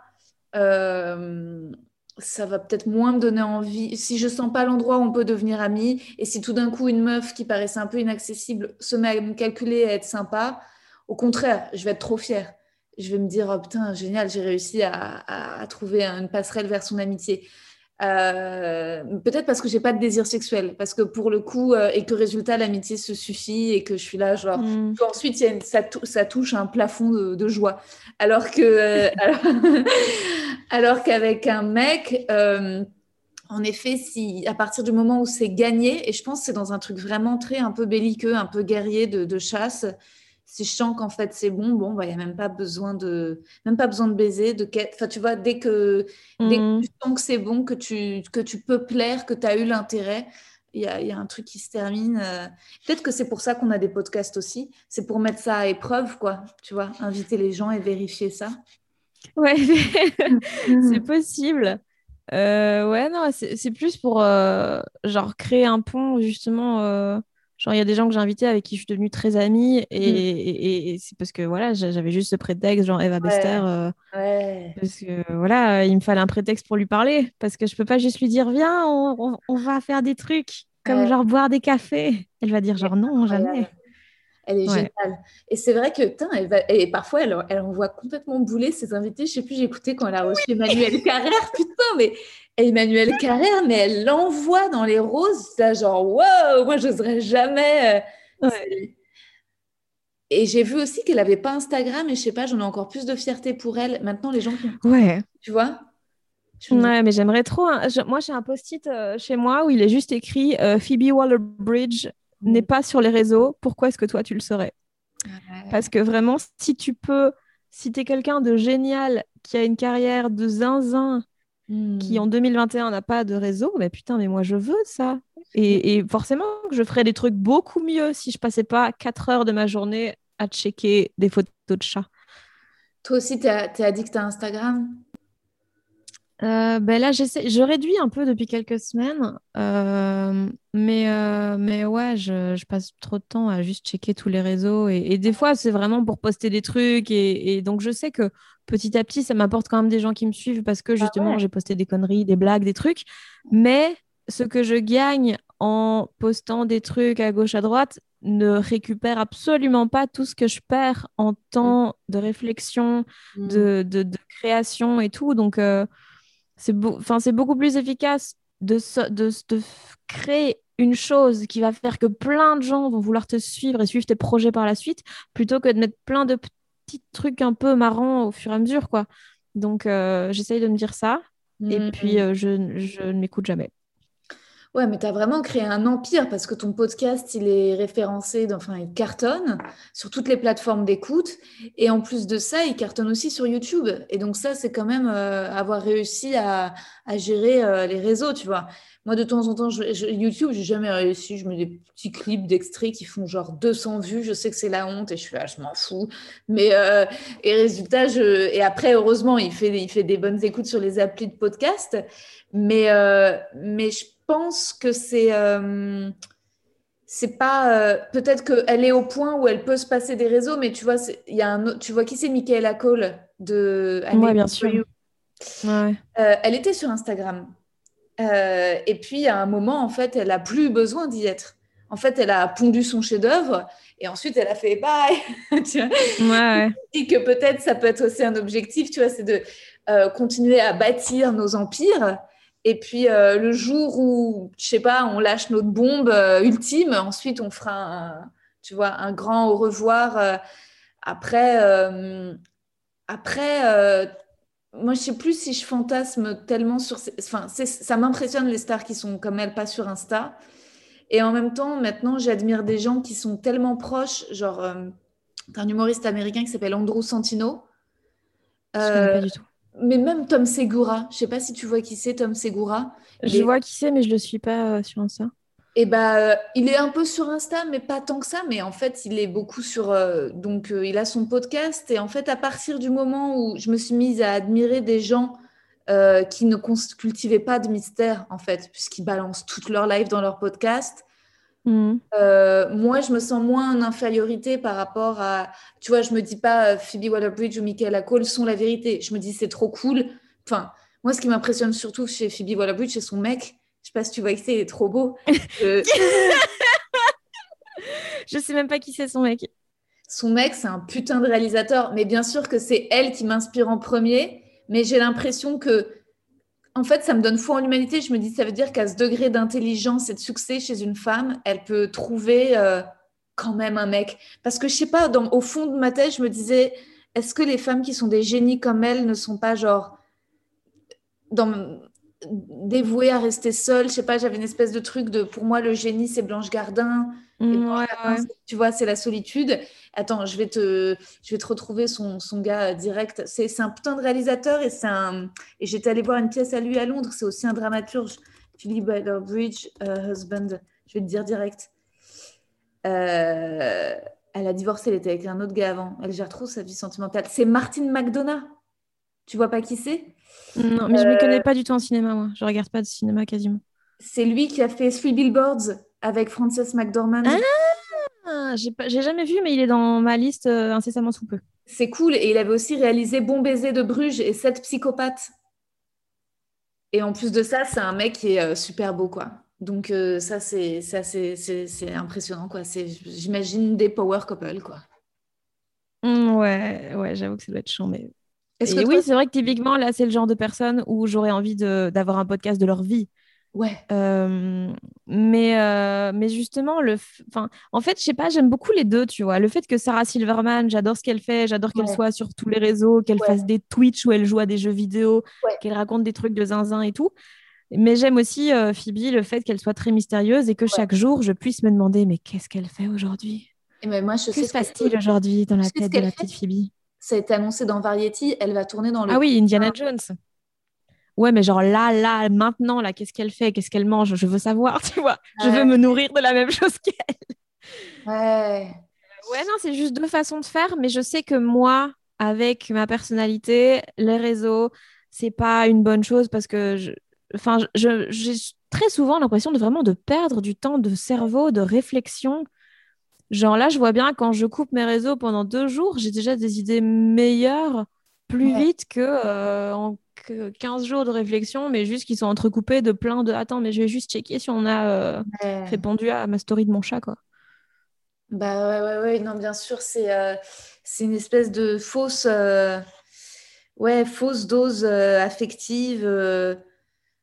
ça va peut-être moins me donner envie. Si je sens pas l'endroit où on peut devenir amis, et si tout d'un coup une meuf qui paraissait un peu inaccessible se met à me calculer, à être sympa, au contraire, je vais être trop fière. Je vais me dire, oh putain, génial, j'ai réussi à, trouver une passerelle vers son amitié. Euh, peut-être parce que j'ai pas de désir sexuel, parce que pour le coup, euh, et que résultat, l'amitié se suffit et que je suis là, genre, mm. ensuite, y a ça, ça, touche un plafond de, joie. Alors que, euh, alors, qu'avec un mec, en effet, si à partir du moment où c'est gagné, et je pense que c'est dans un truc vraiment très un peu belliqueux, un peu guerrier de, de chasse, si je sens qu'en fait c'est bon, bon, il bah, n'y a même pas besoin de, même pas besoin de baiser, de quête. Enfin, tu vois, dès que, dès que mmh. tu sens que c'est bon, que tu, que tu peux plaire, que tu as eu l'intérêt, il y a, y a, un truc qui se termine. Euh. Peut-être que c'est pour ça qu'on a des podcasts aussi. C'est pour mettre ça à épreuve, quoi. Tu vois, inviter les gens et vérifier ça. Ouais, c'est possible. Euh, ouais, non, c'est plus pour euh, genre créer un pont justement Genre, il y a des gens que j'ai invités avec qui je suis devenue très amie mm. et, et, c'est parce que voilà, j'avais juste ce prétexte, genre Eva Bester. Euh, parce que voilà, il me fallait un prétexte pour lui parler parce que je peux pas juste lui dire viens, on, on, va faire des trucs comme genre boire des cafés. Elle va dire genre non, jamais. Elle est géniale. Et c'est vrai que, elle va... et parfois, elle, elle envoie complètement bouler ses invités. Je sais plus, j'ai écouté quand elle a reçu Emmanuel Carrère. Putain, mais Emmanuel Carrère, mais elle l'envoie dans les roses. Là, genre, wow, moi, je n'oserais jamais. Euh, et j'ai vu aussi qu'elle n'avait pas Instagram. Et je sais pas, j'en ai encore plus de fierté pour elle. Maintenant, les gens qui. Ouais. Tu vois? Ouais, mais j'aimerais trop. Moi, j'ai un post-it euh, chez moi où il est juste écrit euh, Phoebe Waller-Bridge n'est pas sur les réseaux, pourquoi est-ce que toi tu le serais Parce que vraiment, si tu peux, si tu es quelqu'un de génial qui a une carrière de zinzin, qui hmm. en 2021 n'a pas de réseau, mais putain, mais moi je veux ça. Et, forcément, je ferais des trucs beaucoup mieux si je passais pas 4 heures de ma journée à checker des photos de chats. Toi aussi, tu es, addict à Instagram? Euh, ben là, je réduis un peu depuis quelques semaines, euh, mais, euh, mais ouais, je, je, passe trop de temps à juste checker tous les réseaux et, des fois, c'est vraiment pour poster des trucs et, donc je sais que petit à petit, ça m'apporte quand même des gens qui me suivent parce que bah justement, j'ai posté des conneries, des blagues, des trucs, mais ce que je gagne en postant des trucs à gauche, à droite, ne récupère absolument pas tout ce que je perds en temps de réflexion, mmh. de, de, de, création et tout. Donc, c'est beaucoup plus efficace de, de, de, créer une chose qui va faire que plein de gens vont vouloir te suivre et suivre tes projets par la suite, plutôt que de mettre plein de petits trucs un peu marrants au fur et à mesure. quoi. Donc, euh, j'essaye de me dire ça. Et mmh, puis, mmh. Euh, je, je ne m'écoute jamais. Ouais, mais tu as vraiment créé un empire parce que ton podcast, il est référencé, enfin, il cartonne sur toutes les plateformes d'écoute. Et en plus de ça, il cartonne aussi sur YouTube. Et donc, ça, c'est quand même euh, avoir réussi à, gérer euh, les réseaux, tu vois. Moi, de temps en temps, je, je, YouTube, j'ai jamais réussi. Je mets des petits clips d'extraits qui font genre 200 vues. Je sais que c'est la honte et je suis là, je m'en fous. Mais, euh, et résultat, je... et après, heureusement, il fait, il fait des bonnes écoutes sur les applis de podcast. Mais, mais je pense que c'est euh, c'est pas euh, peut-être qu'elle est au point où elle peut se passer des réseaux, mais tu vois, il y a un tu vois qui c'est Michaela Cole de Oui, bien sûr. Euh, elle était sur Instagram. et puis à un moment, en fait, elle a plus besoin d'y être. En fait, elle a pondu son chef-d'œuvre et ensuite elle a fait bye. ouais. Et que peut-être ça peut être aussi un objectif, tu vois, c'est de continuer à bâtir nos empires et puis euh, le jour où, je sais pas, on lâche notre bombe euh, ultime, ensuite on fera un, tu vois, un grand au revoir. Euh, après, après moi je sais plus si je fantasme tellement sur, enfin, ça m'impressionne les stars qui sont comme elle pas sur Insta. Et en même temps, maintenant, j'admire des gens qui sont tellement proches, genre un humoriste américain qui s'appelle Andrew Santino. Je ne connais pas du tout mais même Tom Segura, je sais pas si tu vois qui c'est Tom Segura. Je vois qui c'est, mais je le suis pas euh, sur Insta. Et eh bah, euh, il est un peu sur Insta, mais pas tant que ça. Mais en fait, il est beaucoup sur. Euh, donc, il a son podcast. Et en fait, à partir du moment où je me suis mise à admirer des gens qui ne cultivaient pas de mystère, en fait, puisqu'ils balancent toute leur life dans leur podcast, Mm. Euh, moi, je me sens moins en infériorité par rapport à. Tu vois, je me dis pas euh, Phoebe Waller-Bridge ou Michaela Cole sont la vérité. Je me dis c'est trop cool. Enfin, moi, ce qui m'impressionne surtout chez Phoebe Waller-Bridge, c'est son mec. Je sais pas si tu vois qui c'est, il est trop beau. je... je sais même pas qui c'est son mec. Son mec, c'est un putain de réalisateur. Mais bien sûr que c'est elle qui m'inspire en premier. Mais j'ai l'impression que en fait, ça me donne foi en l'humanité. Je me dis, ça veut dire qu'à ce degré d'intelligence et de succès chez une femme, elle peut trouver euh, quand même un mec. Parce que je sais pas, dans, au fond de ma tête, je me disais, est-ce que les femmes qui sont des génies comme elle ne sont pas genre dans, dévouées à rester seules? Je sais pas, j'avais une espèce de truc de, pour moi, le génie, c'est Blanche Gardin. Mm, ouais, ouais. Tu vois, c'est la solitude. Attends, je vais te, je vais te retrouver son, son gars direct. C'est c'est un putain de réalisateur et c'est un. Et j'étais allée voir une pièce à lui à Londres. C'est aussi un dramaturge. Philip Bridge, husband. Je vais te dire direct. Euh, elle a divorcé, elle était avec un autre gars avant. Elle gère trop sa vie sentimentale. C'est Martin McDonough. Tu vois pas qui c'est? Non, mais je ne Euh, connais pas du tout en cinéma, moi. Je regarde pas de cinéma quasiment. C'est lui qui a fait Three Billboards avec Frances McDormand. Ah Ah, j'ai jamais vu, mais il est dans ma liste euh, incessamment sous peu. C'est cool. Et il avait aussi réalisé Bon baiser de Bruges et Sept psychopathes. Et en plus de ça, c'est un mec qui est euh, super beau, quoi. Donc euh, ça, c'est ça, impressionnant, quoi. C'est, j'imagine, des power couple, quoi. Mm, ouais, ouais, j'avoue que ça doit être chiant, mais... Est-ce que oui, c'est vrai que typiquement, là, c'est le genre de personne où j'aurais envie d'avoir un podcast de leur vie. Ouais. Euh, mais, euh, mais justement, le f- enfin, en fait, je sais pas, j'aime beaucoup les deux, tu vois. Le fait que Sarah Silverman, j'adore ce qu'elle fait, j'adore qu'elle Ouais. soit sur tous les réseaux, qu'elle Ouais. fasse des Twitch où elle joue à des jeux vidéo, Ouais. qu'elle raconte des trucs de zinzin et tout. Mais j'aime aussi euh, Phoebe, le fait qu'elle soit très mystérieuse et que chaque jour, je puisse me demander, mais qu'est-ce qu'elle fait aujourd'hui? Et ben, moi, je Que se passe-t-il aujourd'hui dans la tête de la fait petite Phoebe? Ça a été annoncé dans Variety. Elle va tourner dans le. Ah oui, Indiana Jones. Ouais, mais genre là, là, maintenant, là, qu'est-ce qu'elle fait? Qu'est-ce qu'elle mange? Je veux savoir, tu vois. Je veux me nourrir de la même chose qu'elle. Ouais. Ouais, non, c'est juste deux façons de faire, mais je sais que moi, avec ma personnalité, les réseaux, c'est pas une bonne chose parce que je, enfin, je, j'ai très souvent l'impression de vraiment de perdre du temps de cerveau, de réflexion. Genre là, je vois bien quand je coupe mes réseaux pendant deux jours, j'ai déjà des idées meilleures plus Ouais. vite que euh, en que 15 jours de réflexion, mais juste qu'ils sont entrecoupés de plein de attends, mais je vais juste checker si on a euh, Ouais. répondu à ma story de mon chat, quoi. Bah ouais, ouais, ouais, non, bien sûr, c'est euh, c'est une espèce de fausse, euh, ouais, fausse dose affective.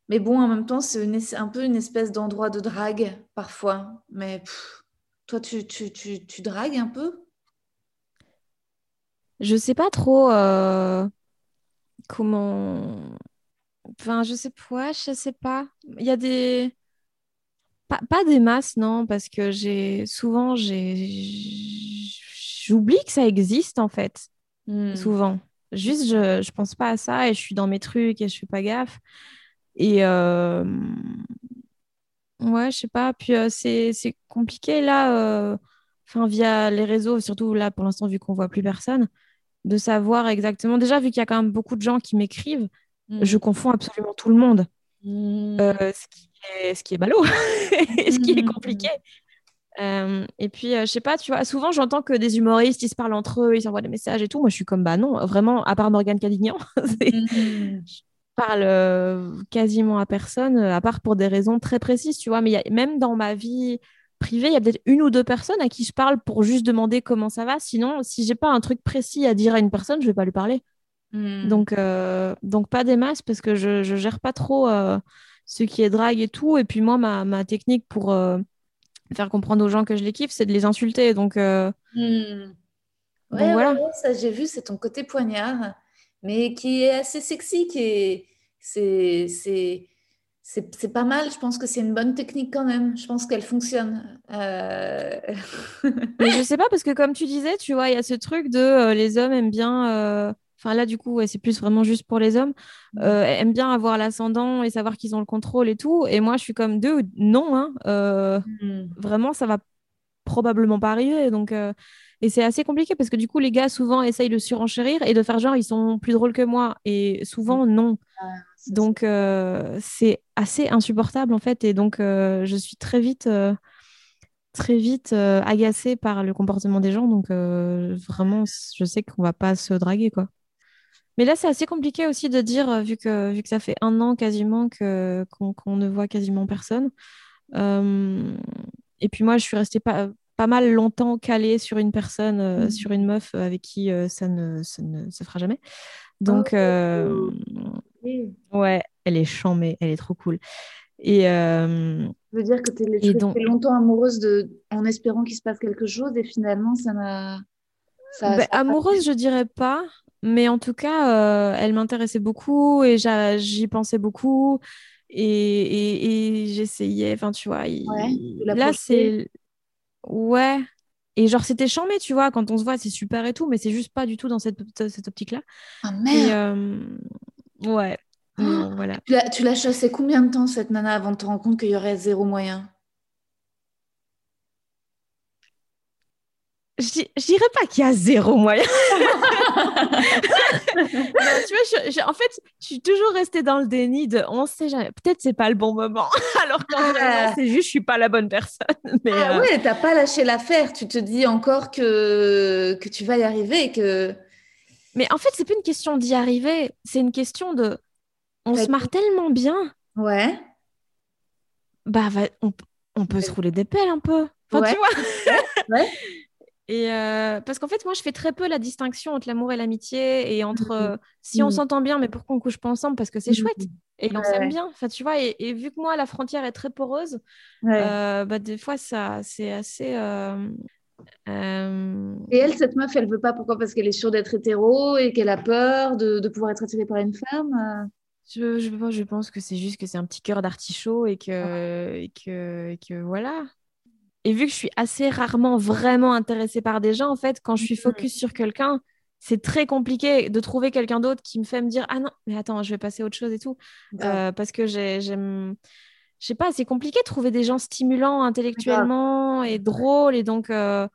mais bon, en même temps, c'est un peu une espèce d'endroit de drague parfois. Mais pff, toi, tu, tu, tu, tu dragues un peu? Je sais pas trop comment. Enfin, je sais pas, je sais pas. Il y a des. Pas, pas des masses, non, parce que j'ai souvent j'ai j'oublie que ça existe en fait, Hmm. souvent. Juste, je, je pense pas à ça et je suis dans mes trucs et je fais pas gaffe. Et euh, ouais, je sais pas. Puis euh, c'est c'est compliqué là, euh, enfin via les réseaux, surtout là pour l'instant vu qu'on voit plus personne, de savoir exactement. Déjà vu qu'il y a quand même beaucoup de gens qui m'écrivent, Hmm. je confonds absolument tout le monde. Hmm. Euh, ce qui est, ce qui est ballot, ce qui est Mhm. compliqué. Euh, et puis, euh, je sais pas, tu vois, souvent j'entends que des humoristes, ils se parlent entre eux, ils s'envoient des messages et tout. Moi, je suis comme, bah non, vraiment, à part Morgane Cadignan, je parle euh, quasiment à personne, à part pour des raisons très précises, tu vois. Mais il y a- même dans ma vie privée, il y a peut-être une ou deux personnes à qui je parle pour juste demander comment ça va. Sinon, si j'ai pas un truc précis à dire à une personne, je vais pas lui parler. Hmm. Donc, euh, donc pas des masses parce que je, je gère pas trop euh, ce qui est drague et tout. Et puis moi, ma, ma technique pour euh, faire comprendre aux gens que je les kiffe, c'est de les insulter. Donc, Hmm. Donc Ouais, voilà. ouais, ça j'ai vu, c'est ton côté poignard, mais qui est assez sexy, qui est, c'est, c'est, c'est, pas mal. Je pense que c'est une bonne technique quand même. Je pense qu'elle fonctionne. Euh, mais je sais pas parce que comme tu disais, tu vois, il y a ce truc de euh, les hommes aiment bien. euh, Enfin là, du coup, ouais, c'est plus vraiment juste pour les hommes. euh, aiment bien avoir l'ascendant et savoir qu'ils ont le contrôle et tout. Et moi, je suis comme deux, non, hein. Hmm. vraiment, ça va probablement pas arriver. Donc, Et c'est assez compliqué parce que du coup, les gars souvent essayent de surenchérir et de faire genre ils sont plus drôles que moi. Et souvent, non. Donc, euh, c'est assez insupportable en fait. Et donc, euh, je suis très vite, euh, très vite agacée par le comportement des gens. Donc, vraiment, je sais qu'on va pas se draguer quoi. Mais là, c'est assez compliqué aussi de dire, vu que, vu que ça fait un an quasiment que, qu'on, ne voit quasiment personne. Et puis moi, je suis restée pas, pas mal longtemps calée sur une personne, euh, Mhm. sur une meuf avec qui euh, ça ne, ça ne se fera jamais. Donc, Oh. Euh, Ouais, elle est chambée, elle est trop cool. Et euh, Ça veut dire que tu es, donc- longtemps amoureuse de... en espérant qu'il se passe quelque chose et finalement, ça n'a... ça- bah, ça amoureuse, je dirais pas, mais en tout cas, euh, elle m'intéressait beaucoup et j'y pensais beaucoup. Et, et, et j'essayais, enfin, tu vois, il- Ouais, là, c'est. Ouais. Et genre, c'était chambé, tu vois, quand on se voit, c'est super et tout, mais c'est juste pas du tout dans cette, cette optique-là. Ah Et euh, ouais. Oh. Bon, voilà. Tu l'as- Tu l'as chassé combien de temps, cette nana, avant de te rendre compte qu'il y aurait zéro moyen? Je, di- je dirais pas qu'il y a zéro moyen. Non, tu vois, je- je- en fait, je suis toujours restée dans le déni de on sait jamais. Peut-être c'est pas le bon moment. Alors qu'en Ah. c'est juste je suis pas la bonne personne. Mais Ah euh, ouais, t'as pas lâché l'affaire. Tu te dis encore que, que tu vas y arriver et que... mais en fait, c'est pas une question d'y arriver. C'est une question de on se marre tellement bien. Ouais. Bah, va- on, on peut se rouler des pelles un peu. Enfin, Ouais. tu vois. Ouais. Et euh, parce qu'en fait, moi, je fais très peu la distinction entre l'amour et l'amitié et entre Mhm. euh, si on Mhm. s'entend bien, mais pourquoi on couche pas ensemble? Parce que c'est Mhm. chouette et on s'aime bien. Enfin, tu vois, et, et vu que moi, la frontière est très poreuse, euh, bah, des fois, ça, c'est assez. Euh, Et elle, cette meuf, elle veut pas. Pourquoi? Parce qu'elle est sûre d'être hétéro et qu'elle a peur de, de pouvoir être attirée par une femme. euh? je, je, je pense que c'est juste que c'est un petit cœur d'artichaut et que, et que, et que voilà. Et vu que je suis assez rarement vraiment intéressée par des gens, en fait, quand je suis focus sur quelqu'un, c'est très compliqué de trouver quelqu'un d'autre qui me fait me dire Ah non, mais attends, je vais passer à autre chose et tout. Euh, parce que j'ai- j'aime. Je sais pas, c'est compliqué de trouver des gens stimulants intellectuellement et drôles. Et donc, euh,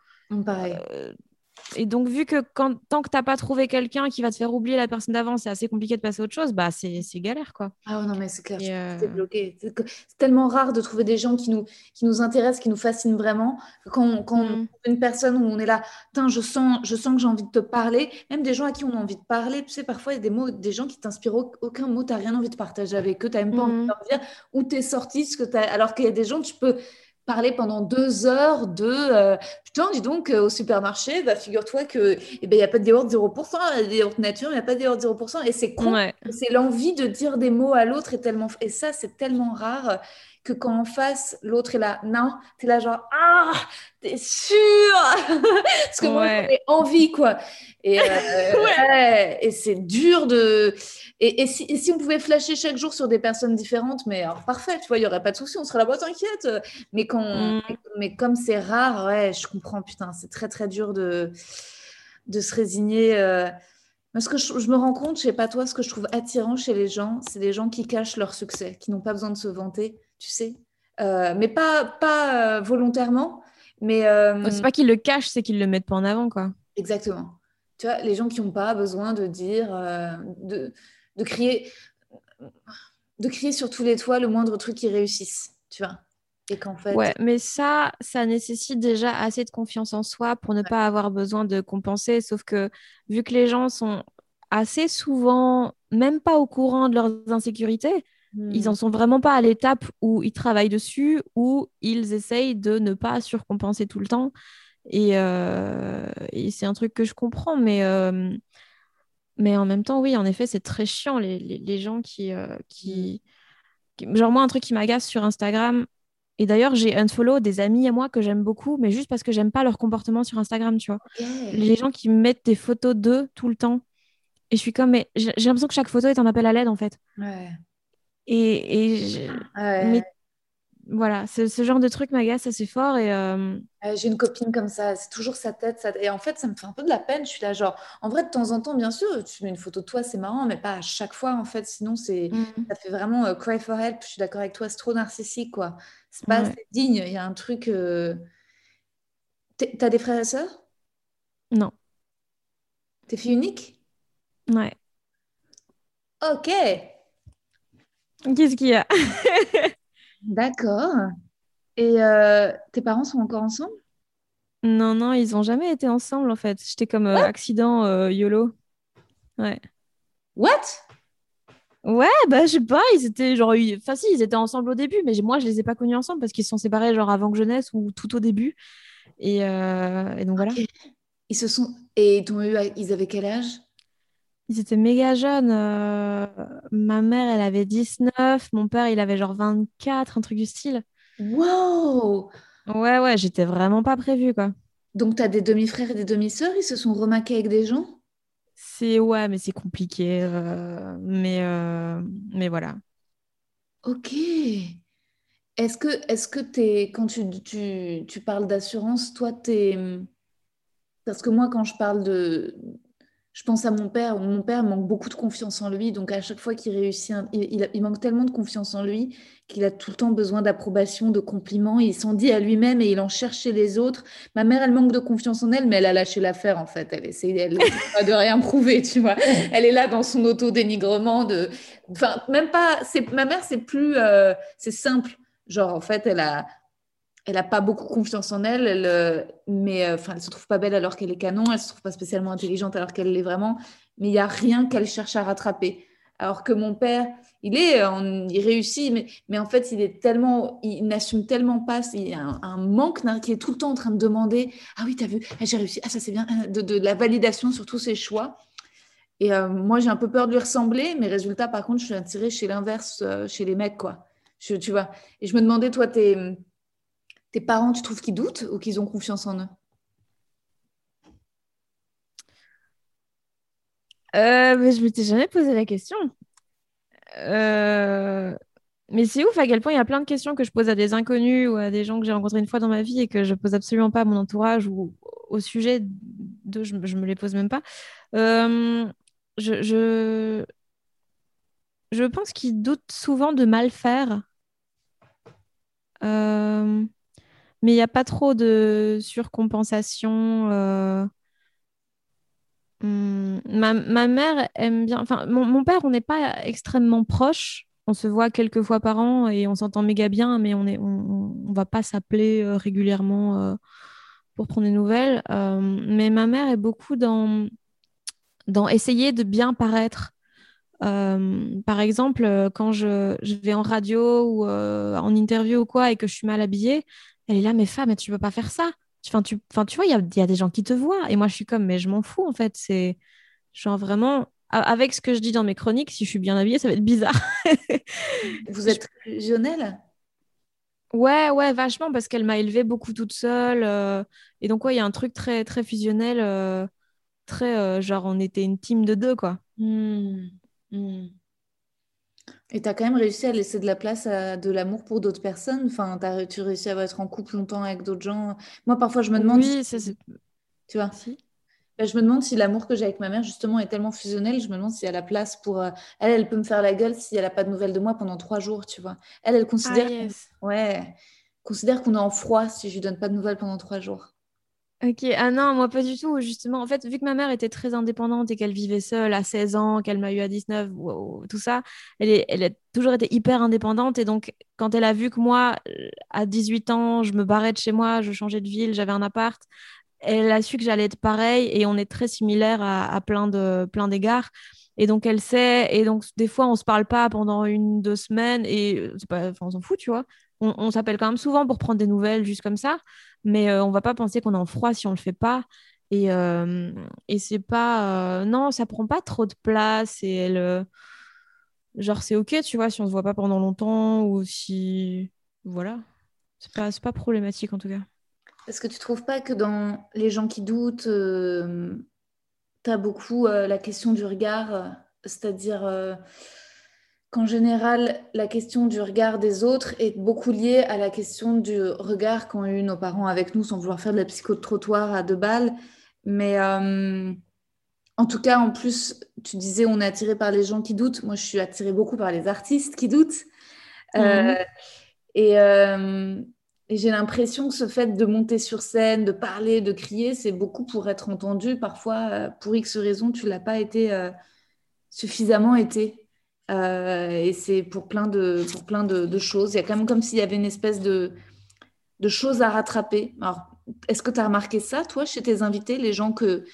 et donc vu que quand, tant que t'as pas trouvé quelqu'un qui va te faire oublier la personne d'avant, c'est assez compliqué de passer à autre chose, bah c'est galère, quoi. Ah non, mais c'est clair, euh, suis bloquée. C'est tellement rare de trouver des gens qui nous, qui nous intéressent, qui nous fascinent vraiment. Quand, on- quand Mm. trouve une personne où on est là, je sens, je sens que j'ai envie de te parler, même des gens à qui on a envie de parler, tu sais, parfois il y a des mots, des gens qui t'inspirent au- aucun mot, tu n'as rien envie de partager avec eux, tu n'as même pas envie de leur dire où tu es sorti, ce que t'as... alors qu'il y a des gens, tu peux parler pendant deux heures de euh, putain, dis donc, euh, au supermarché, bah, figure-toi que eh ben, il n'y a pas de yaourt 0%, il y a des yaourts nature, il n'y a pas de yaourt 0%, et c'est con. Ouais. C'est l'envie de dire des mots à l'autre est tellement et ça c'est tellement rare que quand en face l'autre est là non t'es là genre ah t'es sûr? Parce que moi Ouais. ai envie quoi. Et, euh, ouais, et c'est dur de et, et si, et si on pouvait flasher chaque jour sur des personnes différentes mais alors parfait tu vois il y aurait pas de souci on serait là-bas t'inquiète. Mais quand Mm. mais comme c'est rare ouais je comprends putain c'est très très dur de de se résigner euh, parce que je, je me rends compte, je sais pas toi, ce que je trouve attirant chez les gens, c'est des gens qui cachent leur succès, qui n'ont pas besoin de se vanter, tu sais. Euh, mais pas, pas euh, volontairement, mais euh, C'est pas qu'ils le cachent, c'est qu'ils le mettent pas en avant, quoi. exactement. Tu vois, les gens qui n'ont pas besoin de dire, de, de crier, de crier sur tous les toits le moindre truc qui réussisse, tu vois. Et qu'en fait, Ouais, mais ça, ça nécessite déjà assez de confiance en soi pour ne pas avoir besoin de compenser. Sauf que vu que les gens sont assez souvent même pas au courant de leurs insécurités, hmm, ils en sont vraiment pas à l'étape où ils travaillent dessus, où ils essayent de ne pas surcompenser tout le temps. Et, euh, et c'est un truc que je comprends, mais, euh, mais en même temps, oui, en effet, c'est très chiant les, les, les gens qui, euh, qui, qui- Genre, moi, un truc qui m'agace sur Instagram, et d'ailleurs, j'ai unfollow des amis à moi que j'aime beaucoup, mais juste parce que j'aime pas leur comportement sur Instagram, tu vois. Les gens qui mettent des photos d'eux tout le temps. Et je suis comme, mais j'ai j'ai l'impression que chaque photo est un appel à l'aide, en fait. Ouais. Et, et je- Ouais. mais voilà, ce, ce genre de truc m'agace assez fort. Et euh, J'ai une copine comme ça, c'est toujours sa tête, Et en fait, ça me fait un peu de la peine. Je suis là, genre, en vrai, de temps en temps, bien sûr, tu mets une photo de toi, c'est marrant, mais pas à chaque fois, en fait. Sinon, c'est, ça fait vraiment euh, cry for help. Je suis d'accord avec toi, c'est trop narcissique, quoi. C'est pas Ouais. assez digne. Il y a un truc. euh, T'as des frères et sœurs? non, T'es fille unique? ouais. Ok, Qu'est-ce qu'il y a? d'accord. Et euh, tes parents sont encore ensemble? Non, non, ils ont jamais été ensemble, en fait. J'étais comme euh, accident euh, YOLO. Ouais. What? Ouais, bah, je sais pas, ils étaient genre. Enfin, si, ils étaient ensemble au début, mais moi, je les ai pas connus ensemble parce qu'ils se sont séparés genre avant que je naisse ou tout au début. Et, et donc voilà. Ils se sont. Et ils avaient quel âge? Ils étaient méga jeunes. euh, ma mère, elle avait 19. Mon père, il avait genre 24, un truc du style. Wow! Ouais, ouais, j'étais vraiment pas prévue, quoi. Donc, tu as des demi-frères et des demi-sœurs, ils se sont remaqués avec des gens? C'est ouais, mais c'est compliqué. euh, mais, euh, mais voilà. Ok. Est-ce que, est-ce que t'es, quand tu, tu, tu parles d'assurance, toi, t'es... Parce que moi, quand je parle de... Je pense à mon père. Mon père manque beaucoup de confiance en lui. Donc, à chaque fois qu'il réussit, un- il, il a- il manque tellement de confiance en lui qu'il a tout le temps besoin d'approbation, de compliments. Il s'en dit à lui-même et il en cherche chez les autres. Ma mère, elle manque de confiance en elle, mais elle a lâché l'affaire, en fait. Elle essaie elle, pas de rien prouver, tu vois. Elle est là dans son auto-dénigrement de... Enfin, même pas... Ma mère, c'est plus... euh, C'est simple. Genre, en fait, elle a... Elle n'a pas beaucoup confiance en elle, elle, euh, mais euh, enfin, elle se trouve pas belle alors qu'elle est canon, elle se trouve pas spécialement intelligente alors qu'elle l'est vraiment, mais il y a rien qu'elle cherche à rattraper. Alors que mon père, il est, euh, il réussit, mais, en fait, il est tellement, il n'assume tellement pas, il y a un, un manque qui est tout le temps en train de demander, ah oui, t'as vu, ah, j'ai réussi, ah ça c'est bien, Ah, de, la validation sur tous ses choix. Et moi, j'ai un peu peur de lui ressembler, mais résultat, par contre, je suis attirée chez l'inverse, chez les mecs, quoi. Tu vois. Et je me demandais, toi, tes, tes parents, tu trouves qu'ils doutent ou qu'ils ont confiance en eux? Euh, mais je m'étais jamais posé la question. Euh, Mais c'est ouf à quel point il y a plein de questions que je pose à des inconnus ou à des gens que j'ai rencontrés une fois dans ma vie et que je pose absolument pas à mon entourage ou au sujet de je, je me les pose même pas. Euh, je, je, pense qu'ils doutent souvent de mal faire. Mais il n'y a pas trop de surcompensation. euh, hum, ma, mère aime bien. Enfin, mon, père, on n'est pas extrêmement proches. On se voit quelques fois par an et on s'entend méga bien, mais on on va pas s'appeler euh, régulièrement euh, pour prendre des nouvelles. Mais ma mère est beaucoup dans, dans essayer de bien paraître. Par exemple, quand je, vais en radio ou en interview ou quoi et que je suis mal habillée, elle est là, mais femme, tu peux pas faire ça. Enfin, tu, enfin, tu vois, il y a, il y a des gens qui te voient. Et moi, je suis comme, mais je m'en fous, en fait. C'est genre vraiment, avec ce que je dis dans mes chroniques, si je suis bien habillée, ça va être bizarre. Vous êtes fusionnel? Ouais, ouais, vachement, parce qu'elle m'a élevée beaucoup toute seule. euh, et donc, ouais, il y a un truc très, très fusionnel, euh, très, euh, genre, on était une team de deux, quoi. Hmm, hmm. Et tu as quand même réussi à laisser de la place à de l'amour pour d'autres personnes. Enfin, t'as, tu réussi à être en couple longtemps avec d'autres gens. Moi, parfois, je me demande, Oui, ça, c'est... tu vois, Si. ben, je me demande si l'amour que j'ai avec ma mère, justement, est tellement fusionnel. Je me demande s'il y a la place pour. euh, Elle, elle peut me faire la gueule si elle n'a pas de nouvelles de moi pendant trois jours, tu vois. Elle, elle Ah, considère, yes. ouais, considère qu'on est en froid si je lui donne pas de nouvelles pendant trois jours. Ok, ah non, moi pas du tout, justement. En fait, vu que ma mère était très indépendante et qu'elle vivait seule à 16 ans, qu'elle m'a eu à 19, wow, tout ça, elle, est, elle a toujours été hyper indépendante. Et donc, quand elle a vu que moi, euh, à 18 ans, je me barrais de chez moi, je changeais de ville, j'avais un appart, elle a su que j'allais être pareil et on est très similaires à, à plein d'égards. Et donc, elle sait. Et donc, des fois, on se parle pas pendant une, deux semaines et euh, pas, on s'en fout, tu vois. On, s'appelle quand même souvent pour prendre des nouvelles, juste comme ça mais euh, on va pas penser qu'on est en froid si on le fait pas. Et, euh, et c'est pas. euh, non, ça prend pas trop de place. Et elle. euh, genre, c'est OK, tu vois, si on se voit pas pendant longtemps ou si. Voilà. C'est pas, pas problématique en tout cas. Est-ce que tu trouves pas que dans les gens qui doutent, tu as beaucoup la question du regard, c'est-à-dire qu'en général, la question du regard des autres est beaucoup liée à la question du regard qu'ont eu nos parents avec nous, sans vouloir faire de la psycho de trottoir à deux balles. Mais euh, en tout cas, en plus, tu disais on est attiré par les gens qui doutent. Moi, je suis attirée beaucoup par les artistes qui doutent. Euh, Mhm. et euh, et j'ai l'impression que ce fait de monter sur scène, de parler, de crier, c'est beaucoup pour être entendu. Parfois, pour X raisons, tu l'as pas été suffisamment été. Euh, et c'est pour plein de, pour plein de, de choses. Il y a quand même comme s'il y avait une espèce de, de choses à rattraper. Alors, est-ce que tu as remarqué ça, toi, chez tes invités, les gens que,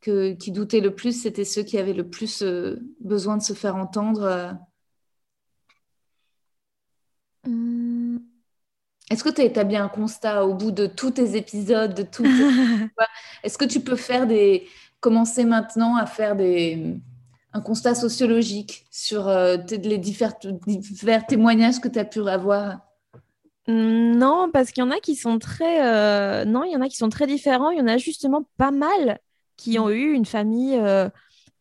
que, qui doutaient le plus, c'était ceux qui avaient le plus euh, besoin de se faire entendre euh? Hum. Est-ce que tu as établi un constat au bout de tous tes épisodes, de Est-ce que tu peux faire des... commencer maintenant à faire des... un constat sociologique sur les divers, divers témoignages que tu as pu avoir? Non, parce qu'il y en a qui sont très non, il y en a qui sont très différents. Il y en a justement pas mal qui ont eu une famille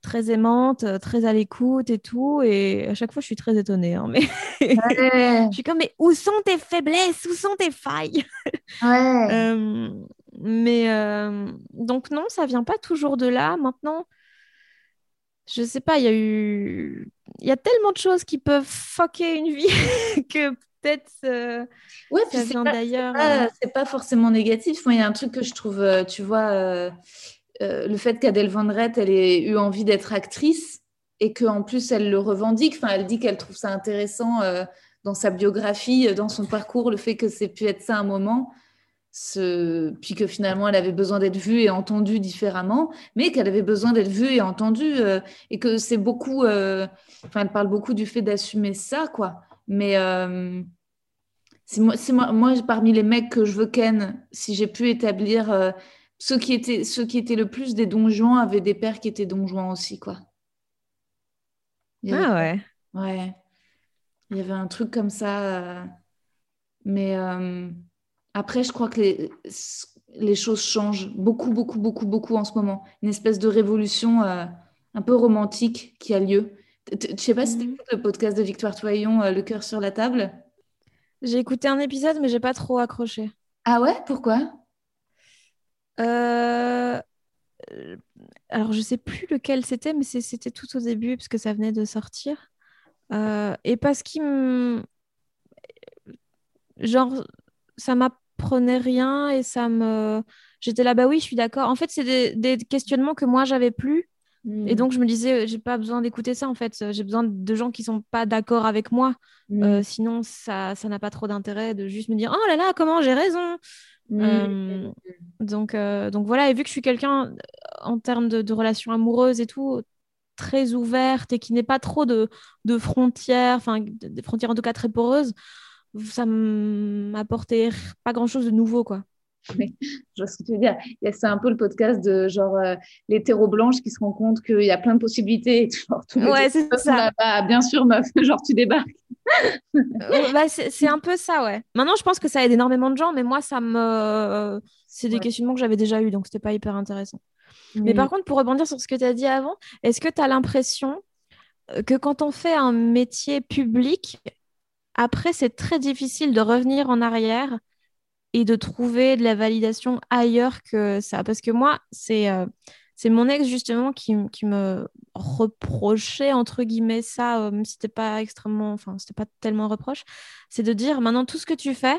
très aimante, euh, très à l'écoute et tout. Et à chaque fois, je suis très étonnée. Hein, mais je suis comme, mais où sont tes faiblesses? Où sont tes failles? Ouais. Euh, mais euh, donc, non, ça vient pas toujours de là. Maintenant, je sais pas, il y a eu. Il y a tellement de choses qui peuvent fucker une vie que peut-être ouais, ça vient d'ailleurs. C'est pas, forcément négatif. Moi, il y a un truc que je trouve, tu vois euh, le fait qu'Adèle Van elle ait eu envie d'être actrice et qu'en plus elle le revendique. Enfin, elle dit qu'elle trouve ça intéressant euh, dans sa biographie, dans son parcours, le fait que c'est pu être ça un moment. Puis que finalement elle avait besoin d'être vue et entendue différemment, mais qu'elle avait besoin d'être vue et entendue, euh, et que c'est beaucoup. Enfin, elle parle beaucoup du fait d'assumer ça, quoi. Mais c'est moi, moi, moi, parmi les mecs que je veux ken, si j'ai pu établir ceux qui étaient ceux qui étaient le plus des donjons avaient des pères qui étaient donjons aussi quoi. ah ouais. Ouais. Il y avait un truc comme ça. Euh, mais euh, après, je crois que les, les choses changent beaucoup, beaucoup, beaucoup, beaucoup en ce moment. Une espèce de révolution euh, un peu romantique qui a lieu. Je sais pas si tu mhm. le podcast de Victoire Toyon, Le cœur sur la table. J'ai écouté un épisode, mais j'ai pas trop accroché. Ah ouais? Pourquoi? Euh, alors, je sais plus lequel c'était, mais c'était tout au début, parce que ça venait de sortir. Euh, et parce qu'il me... Genre, ça m'apprenait rien et ça me... J'étais là, bah oui, je suis d'accord. En fait, c'est des, questionnements que moi, j'avais plus. Et hmm. donc, je me disais, j'ai pas besoin d'écouter ça, en fait. J'ai besoin de gens qui sont pas d'accord avec moi. Hmm. Euh, sinon, ça n'a pas trop d'intérêt de juste me dire, oh là là, comment j'ai raison Mmh. Euh, donc, euh, donc voilà, et vu que je suis quelqu'un en termes de, relations amoureuses et tout, très ouverte et qui n'est pas trop de, de frontières, enfin des frontières en tout cas très poreuses, ça m'apportait pas grand chose de nouveau quoi. Mais, je vois ce que tu veux dire. C'est un peu le podcast de genre euh, l'hétéro blanche qui se rend compte qu'il y a plein de possibilités. Et genre, tout ouais, c'est ça. bien sûr, meuf, genre tu débarques. bah, c'est un peu ça, ouais. Maintenant, je pense que ça aide énormément de gens, mais moi, ça me. c'est des questionnements que j'avais déjà eu, donc c'était pas hyper intéressant. Mais par contre, pour rebondir sur ce que tu as dit avant, est-ce que tu as l'impression euh, que quand on fait un métier public, après, c'est très difficile de revenir en arrière et de trouver de la validation ailleurs que ça. Parce que moi, c'est euh, c'est mon ex justement qui, me reprochait, entre guillemets, ça, euh, même si c'était pas extrêmement, enfin, c'était pas tellement un reproche, c'est de dire maintenant tout ce que tu fais,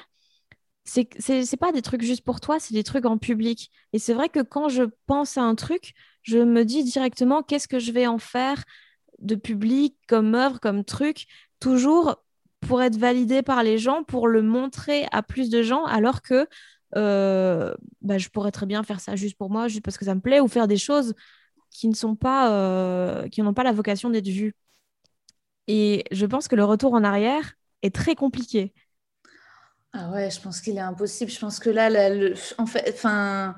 c'est c'est pas des trucs juste pour toi, c'est des trucs en public. Et c'est vrai que quand je pense à un truc, je me dis directement qu'est-ce que je vais en faire de public, comme œuvre, comme truc, toujours pour être validé par les gens, pour le montrer à plus de gens, alors que euh, bah, je pourrais très bien faire ça juste pour moi, juste parce que ça me plaît, ou faire des choses qui ne sont pas, euh, qui n'ont pas la vocation d'être vues. Et je pense que le retour en arrière est très compliqué. Ah ouais, je pense qu'il est impossible. Je pense que là, en fait, enfin,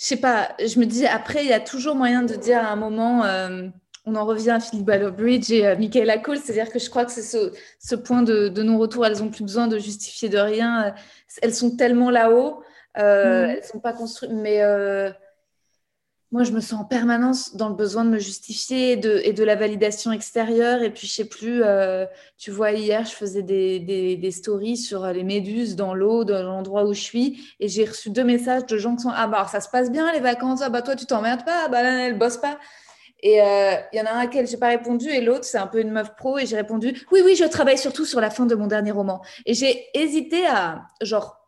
je sais pas. Je me dis après, il y a toujours moyen de dire à un moment. Euh, on en revient à Philippe Bridge et à Michaela Cole, c'est-à-dire que je crois que c'est ce, point de, non-retour, elles n'ont plus besoin de justifier de rien, elles sont tellement là-haut, euh, mm. elles ne sont pas construites, mais euh, moi je me sens en permanence dans le besoin de me justifier et de, la validation extérieure, et puis je sais plus, euh, tu vois, hier je faisais des, stories sur les méduses dans l'eau, dans l'endroit où je suis, et j'ai reçu deux messages de gens qui sont, ah bah ça se passe bien les vacances, ah bah toi tu t'emmerdes pas, ah bah là, elle bosse pas. Et euh, il y en a un à qui j'ai pas répondu et l'autre, c'est un peu une meuf pro et j'ai répondu oui, oui, je travaille surtout sur la fin de mon dernier roman. Et j'ai hésité à, genre,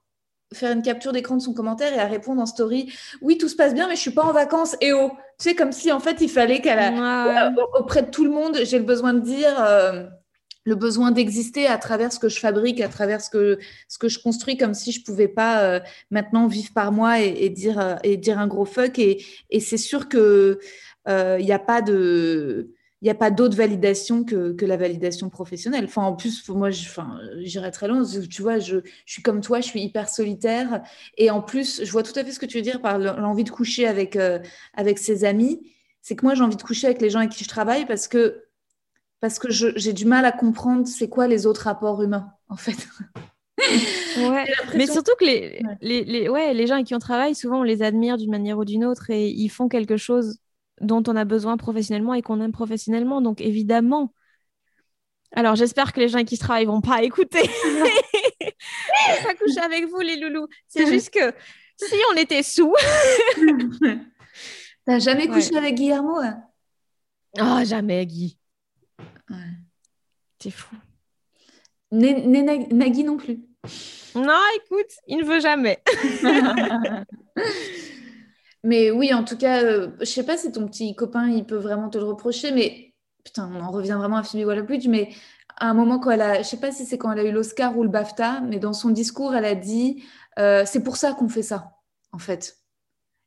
faire une capture d'écran de son commentaire et à répondre en story oui, tout se passe bien, mais je suis pas en vacances. Et oh, tu sais, comme si en fait il fallait qu'elle, a... auprès de tout le monde, j'ai le besoin de dire. Euh, le besoin d'exister à travers ce que je fabrique, à travers ce que, ce que je construis, comme si je pouvais pas euh, maintenant vivre par moi et, dire, et dire un gros fuck. Et, et c'est sûr que il euh, n'y a pas de il n'y a pas d'autre validation que, que, la validation professionnelle. Enfin, en plus, moi, j'irais très loin. Tu vois, je, je, suis comme toi, je suis hyper solitaire. Et en plus, je vois tout à fait ce que tu veux dire par l'envie de coucher avec, euh, avec ses amis. c'est que moi, j'ai envie de coucher avec les gens avec qui je travaille parce que, parce que j'ai du mal à comprendre c'est quoi les autres rapports humains, en fait. Ouais. Mais surtout que les, les, les, ouais, les gens avec qui on travaille, souvent, on les admire d'une manière ou d'une autre et ils font quelque chose dont on a besoin professionnellement et qu'on aime professionnellement. Donc, évidemment. Alors, j'espère que les gens qui se travaillent vont pas écouter. pas coucher avec vous, les loulous. C'est juste que si on était sous. T'as jamais couché avec Guillermo hein? Oh, jamais, Guy. Ouais. C'est fou. Nagui non plus. Non, écoute, il ne veut jamais. Mais oui, en tout cas, euh, je sais pas si ton petit copain, il peut vraiment te le reprocher, mais putain, on en revient vraiment à Phoebe Waller-Bridge, mais à un moment quand elle a, je sais pas si c'est quand elle a eu l'Oscar ou le BAFTA, mais dans son discours, elle a dit, euh, c'est pour ça qu'on fait ça, en fait.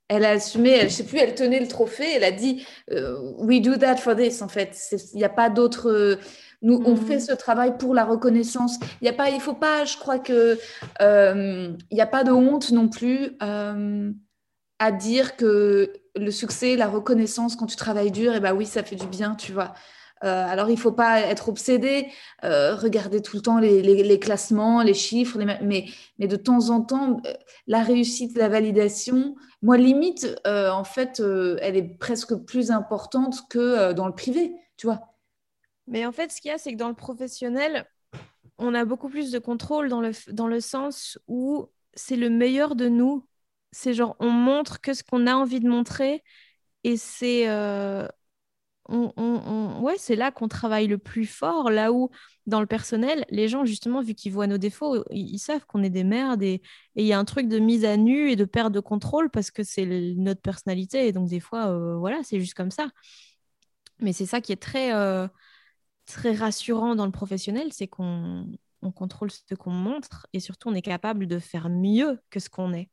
Elle a assumé, elle, je sais plus, elle tenait le trophée, elle a dit, euh, we do that for this, en fait. Il n'y a pas d'autre nous, on fait mhm. ce travail pour la reconnaissance. Il y a pas, il faut pas, je crois que euh, il n'y a pas de honte non plus euh, à dire que le succès, la reconnaissance quand tu travailles dur, et eh ben oui, ça fait du bien, tu vois. Euh, alors, il faut pas être obsédé, regarder tout le temps les, classements, les chiffres, mais, mais, de temps en temps, la réussite, la validation, moi, limite, en fait, elle est presque plus importante que dans le privé, tu vois. Mais en fait, ce qu'il y a, c'est que dans le professionnel, on a beaucoup plus de contrôle dans le, dans le sens où c'est le meilleur de nous. C'est genre, on montre que ce qu'on a envie de montrer et c'est. Euh, c'est là qu'on travaille le plus fort, là où dans le personnel, les gens, justement, vu qu'ils voient nos défauts, ils, savent qu'on est des merdes et il y a un truc de mise à nu et de perte de contrôle parce que c'est notre personnalité. Et donc, des fois, euh, voilà, c'est juste comme ça. Mais c'est ça qui est très. Euh, très rassurant dans le professionnel, c'est qu'on contrôle ce qu'on montre et surtout on est capable de faire mieux que ce qu'on est.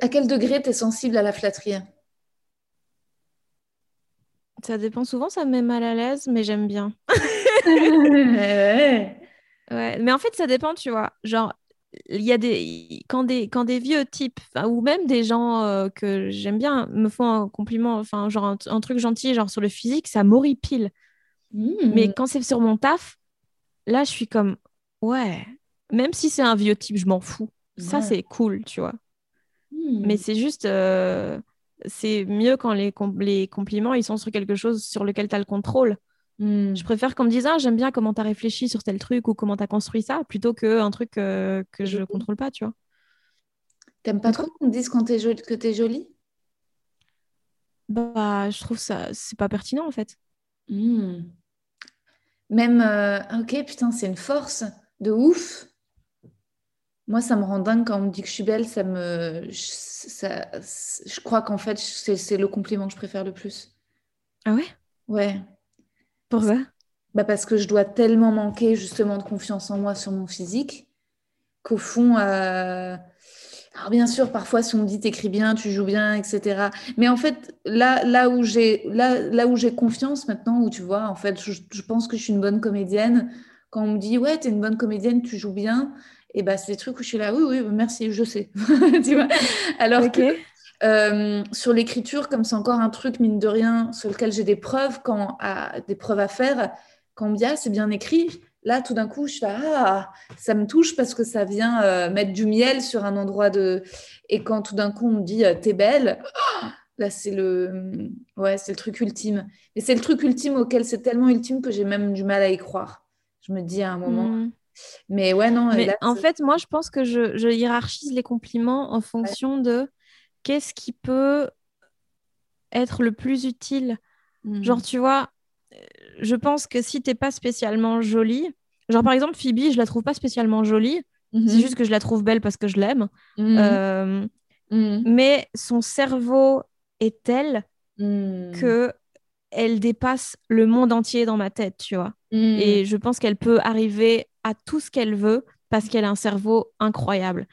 À quel degré tu es sensible à la flatterie? Ça dépend souvent, ça me met mal à l'aise, mais j'aime bien. ouais. Mais en fait, ça dépend, tu vois. Genre, il y a des quand des quand des vieux types ou même des gens euh, que j'aime bien me font un compliment enfin genre un, truc gentil genre sur le physique ça m'horripile mais hmm. quand c'est sur mon taf, là, je suis comme, ouais, même si c'est un vieux type, je m'en fous. Ça, c'est cool, tu vois. Hmm. Mais c'est juste, euh, c'est mieux quand les, les, compliments, ils sont sur quelque chose sur lequel tu as le contrôle. Hmm. Je préfère qu'on me dise, ah, j'aime bien comment tu as réfléchi sur tel truc ou comment tu as construit ça, plutôt qu'un truc euh, que je ne contrôle pas, tu vois. T'aimes pas trop qu'on te dise quand es que tu es jolie? Bah, je trouve ça, c'est pas pertinent en fait. Même, euh, ok, putain, c'est une force de ouf. Moi, ça me rend dingue quand on me dit que je suis belle. Ça me, ça, je crois qu'en fait, c'est le compliment que je préfère le plus. Ah ouais? Ouais. Pourquoi? Bah Parce que je dois tellement manquer justement de confiance en moi sur mon physique qu'au fond, euh, alors bien sûr, parfois, si on me dit t'écris bien, tu joues bien, etc. Mais en fait, là, là où j'ai là, là où j'ai confiance maintenant, où tu vois, en fait, je, pense que je suis une bonne comédienne. Quand on me dit ouais, t'es une bonne comédienne, tu joues bien, et ben c'est des trucs où je suis là, oui, oui, merci, je sais. tu vois? Alors que euh, sur l'écriture, comme c'est encore un truc mine de rien sur lequel j'ai des preuves, quand à, des preuves à faire, quand on me dit ah, c'est bien écrit, Là, tout d'un coup, je fais Ah, ça me touche parce que ça vient euh, mettre du miel sur un endroit de. Et quand tout d'un coup, on me dit euh, T'es belle, là, c'est le... Ouais, c'est le truc ultime. Et c'est le truc ultime auquel c'est tellement ultime que j'ai même du mal à y croire. Je me dis à un moment. Hmm. Mais ouais, non. Mais en fait, moi, je pense que je, hiérarchise les compliments en fonction de qu'est-ce qui peut être le plus utile. Hmm. Genre, tu vois, je pense que si t'es pas spécialement jolie, genre par exemple Phoebe, je la trouve pas spécialement jolie, c'est mhm. juste que je la trouve belle parce que je l'aime. Mhm. Euh, mhm. Mais son cerveau est tel que elle dépasse le monde entier dans ma tête, tu vois. Et je pense qu'elle peut arriver à tout ce qu'elle veut parce qu'elle a un cerveau incroyable.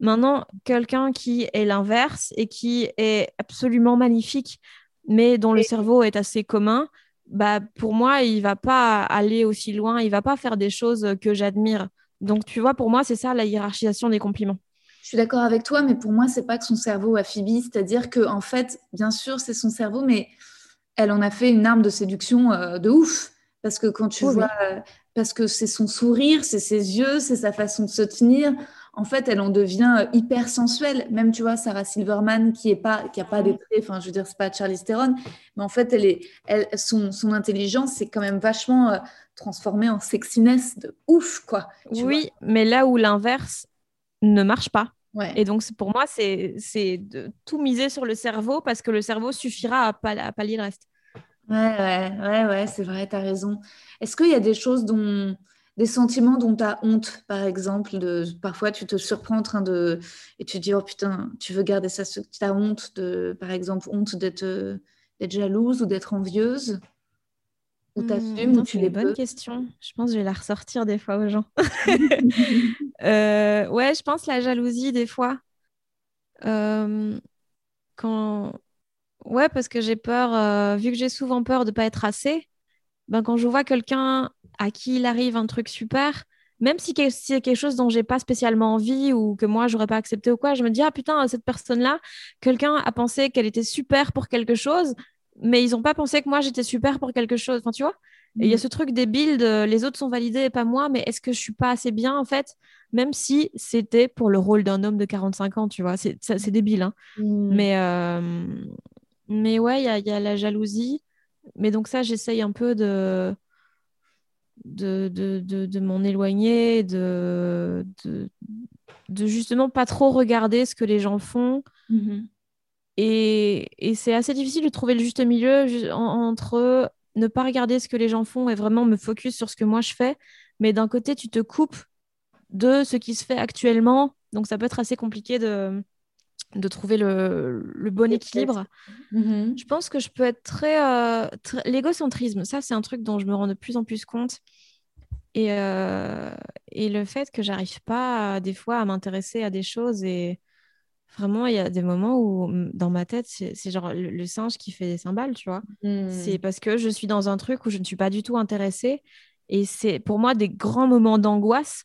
Maintenant, quelqu'un qui est l'inverse et qui est absolument magnifique, mais dont le cerveau est assez commun, bah, pour moi, il va pas aller aussi loin, il va pas faire des choses que j'admire. Donc, tu vois, pour moi, c'est ça la hiérarchisation des compliments. Je suis d'accord avec toi, mais pour moi, c'est pas que son cerveau a Phoebe, c'est-à-dire que en fait, bien sûr, c'est son cerveau, mais elle en a fait une arme de séduction euh, de ouf. Parce que quand tu oui. vois, parce que c'est son sourire, c'est ses yeux, c'est sa façon de se tenir. En fait, elle en devient euh, hyper sensuelle. Même, tu vois, Sarah Silverman, qui est pas, qui a pas des traits, enfin, je veux dire, c'est pas Charlize Theron, mais en fait, elle est, elle, son, son intelligence, c'est quand même vachement euh, transformée en sexiness de ouf, quoi. Oui, mais là où l'inverse ne marche pas. Ouais. Et donc, pour moi, c'est c'est de tout miser sur le cerveau parce que le cerveau suffira à, pal- à pallier le reste. Ouais, ouais, ouais, ouais, c'est vrai, tu as raison. Est-ce qu'il y a des choses dont, des sentiments dont tu as honte, par exemple, de parfois tu te surprends en train de, et tu te dis, oh putain, tu veux garder ça, tu as honte de, par exemple, honte d'être jalouse ou d'être envieuse, ou Hmm, t'assumes, c'est tu les bonne peux. question. Je pense que je vais la ressortir des fois aux gens. Euh, ouais, je pense la jalousie des fois. Euh, quand... Ouais, parce que j'ai peur, euh, vu que j'ai souvent peur de pas être assez, ben quand je vois quelqu'un à qui il arrive un truc super, même si c'est quelque chose dont j'ai pas spécialement envie ou que moi j'aurais pas accepté ou quoi, je me dis ah putain cette personne-là, quelqu'un a pensé qu'elle était super pour quelque chose, mais ils ont pas pensé que moi j'étais super pour quelque chose. Enfin tu vois? Il y a ce truc débile de les autres sont validés et pas moi, mais est-ce que je suis pas assez bien en fait, même si c'était pour le rôle d'un homme de 45 ans, tu vois? C'est débile, hein. Hmm. Mais, euh, mais ouais, il y a, il y a la jalousie. Mais donc ça, j'essaye un peu de, de, de, de, de m'en éloigner, de, de, de justement pas trop regarder ce que les gens font. Mhm. Et, et c'est assez difficile de trouver le juste milieu en- entre ne pas regarder ce que les gens font et vraiment me focus sur ce que moi je fais. Mais d'un côté, tu te coupes de ce qui se fait actuellement. Donc ça peut être assez compliqué de, de trouver le, le bon équilibre. Mhm. Je pense que je peux être très... euh, très- L'égocentrisme, ça c'est un truc dont je me rends de plus en plus compte. Et, euh, et le fait que j'arrive pas des fois à m'intéresser à des choses et vraiment il y a des moments où mm, dans ma tête c'est genre le, le singe qui fait des cymbales, tu vois. C'est parce que je suis dans un truc où je ne suis pas du tout intéressée et c'est pour moi des grands moments d'angoisse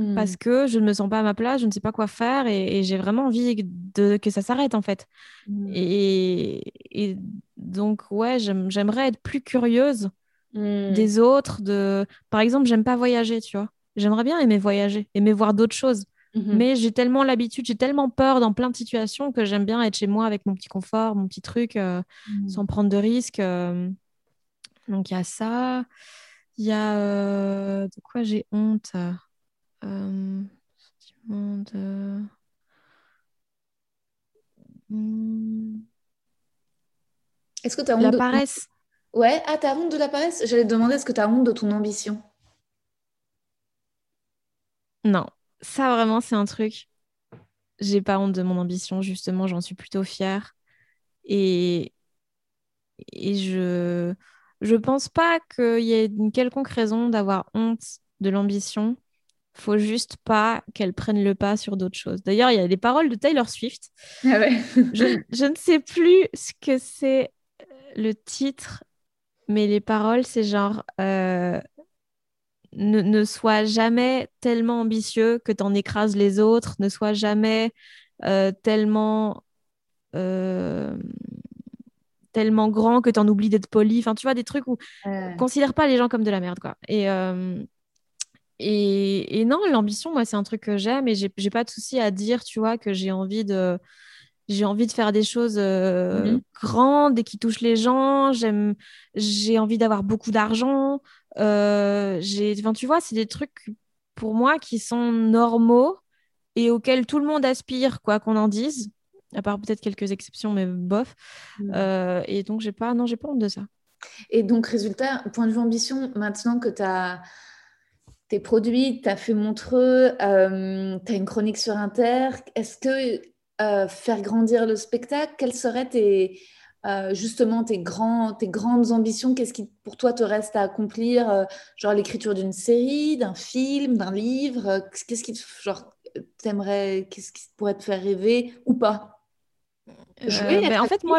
Hmm. parce que je ne me sens pas à ma place, je ne sais pas quoi faire et, et j'ai vraiment envie de, que ça s'arrête en fait. Hmm. Et, et donc, ouais, j'aime- j'aimerais être plus curieuse Hmm. des autres. De... Par exemple, j'aime pas voyager, tu vois. J'aimerais bien aimer voyager, aimer voir d'autres choses. Mais j'ai tellement l'habitude, j'ai tellement peur dans plein de situations que j'aime bien être chez moi avec mon petit confort, mon petit truc, euh, Hmm. sans prendre de risques. euh. Donc, il y a ça. Il y a... euh, De quoi j'ai honte? Euh, sentiment de... Hmm, Est-ce que tu as honte La de paresse. Ouais, ah, t'as honte de la paresse? J'allais te demander, est-ce que tu as honte de ton ambition? Non, ça vraiment, c'est un truc. J'ai pas honte de mon ambition, justement, j'en suis plutôt fière. Et, et je je pense pas qu'il y ait une quelconque raison d'avoir honte de l'ambition. Faut juste pas qu'elle prenne le pas sur d'autres choses. D'ailleurs, il y a les paroles de Taylor Swift. Ah ouais. Je, je ne sais plus ce que c'est euh, le titre, mais les paroles, c'est genre euh, ne, ne sois jamais tellement ambitieux que t'en écrases les autres, ne sois jamais euh, tellement euh, tellement grand que t'en oublies d'être poli. Enfin, tu vois, des trucs où considère pas les gens comme de la merde, quoi. Et, et, et non, l'ambition, moi, c'est un truc que j'aime et j'ai j'ai pas de souci à dire, tu vois, que j'ai envie de j'ai envie de faire des choses euh, Mhm. grandes et qui touchent les gens. J'aime, j'ai envie d'avoir beaucoup d'argent. Euh, j'ai, enfin, tu vois, c'est des trucs pour moi qui sont normaux et auxquels tout le monde aspire, quoi qu'on en dise. À part peut-être quelques exceptions, mais bof. Mhm. Euh, et donc, j'ai pas, non, j'ai pas honte de ça. Et donc, résultat, point de vue ambition, maintenant que tu as tes produits, tu as fait Montreux, tu as une chronique sur Inter, est-ce que euh, faire grandir le spectacle, quelles seraient tes, euh, justement tes, grands, tes grandes ambitions? Qu'est-ce qui pour toi te reste à accomplir euh, Genre l'écriture d'une série, d'un film, d'un livre? Euh, Qu'est-ce qui te- genre, t'aimerais, qu'est-ce qui pourrait te faire rêver ou pas? Jouer, Euh, ben, en fait, moi,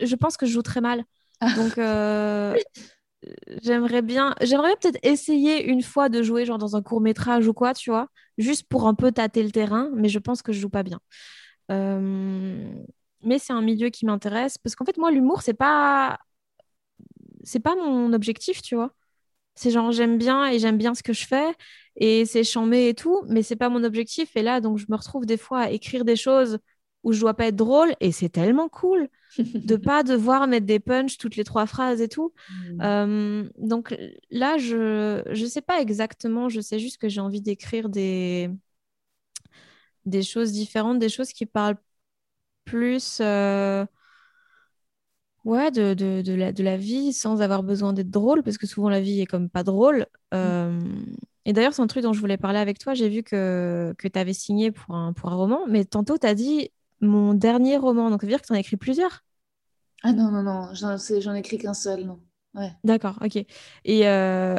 je pense que je joue très mal. Ah. Donc, euh, j'aimerais bien, j'aimerais peut-être essayer une fois de jouer genre dans un court métrage ou quoi, tu vois, juste pour un peu tâter le terrain, mais je pense que je joue pas bien. Euh, mais c'est un milieu qui m'intéresse parce qu'en fait, moi, l'humour, c'est pas, c'est pas mon objectif, tu vois. C'est genre j'aime bien et j'aime bien ce que je fais et c'est chambé et tout, mais c'est pas mon objectif. Et là, donc, je me retrouve des fois à écrire des choses où je dois pas être drôle et c'est tellement cool de pas devoir mettre des punchs toutes les trois phrases et tout. Mm. Euh, donc là, je je sais pas exactement, je sais juste que j'ai envie d'écrire des des choses différentes, des choses qui parlent plus euh, ouais, de, de, de, la, de la vie sans avoir besoin d'être drôle, parce que souvent la vie est comme pas drôle. Mm. Euh, et d'ailleurs, c'est un truc dont je voulais parler avec toi. J'ai vu que, que tu avais signé pour un, pour un roman, mais tantôt tu as dit mon dernier roman. Donc ça veut dire que tu en as écrit plusieurs? Ah non, non, non, j'en ai écrit qu'un seul, non. Ouais. D'accord, ok. Et euh,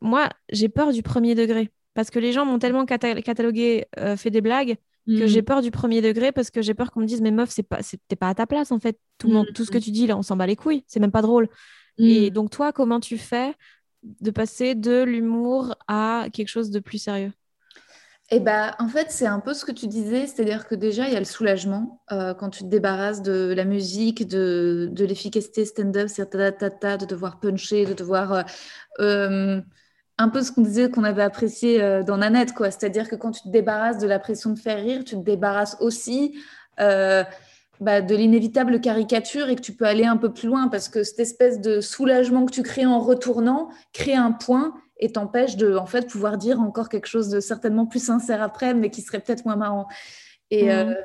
moi, j'ai peur du premier degré. Parce que les gens m'ont tellement catalogué, euh, fait des blagues, que j'ai mm. peur du premier degré parce que j'ai peur qu'on me dise mais meuf c'est pas t'es pas à ta place en fait tout monde tout ce que tu dis là on s'en bat les couilles c'est même pas drôle et mm. donc toi comment tu fais de passer de l'humour à quelque chose de plus sérieux? Eh ben, en fait, c'est un peu ce que tu disais, c'est-à-dire que déjà, il y a le soulagement euh, quand tu te débarrasses de la musique, de, de l'efficacité stand-up, de devoir puncher, de devoir euh, euh un peu ce qu'on disait qu'on avait apprécié dans Nanette, quoi. C'est-à-dire que quand tu te débarrasses de la pression de faire rire, tu te débarrasses aussi bah, de l'inévitable caricature et que tu peux aller un peu plus loin parce que cette espèce de soulagement que tu crées en retournant crée un point et t'empêche de en fait pouvoir dire encore quelque chose de certainement plus sincère après, mais qui serait peut-être moins marrant. Et euh, mmh.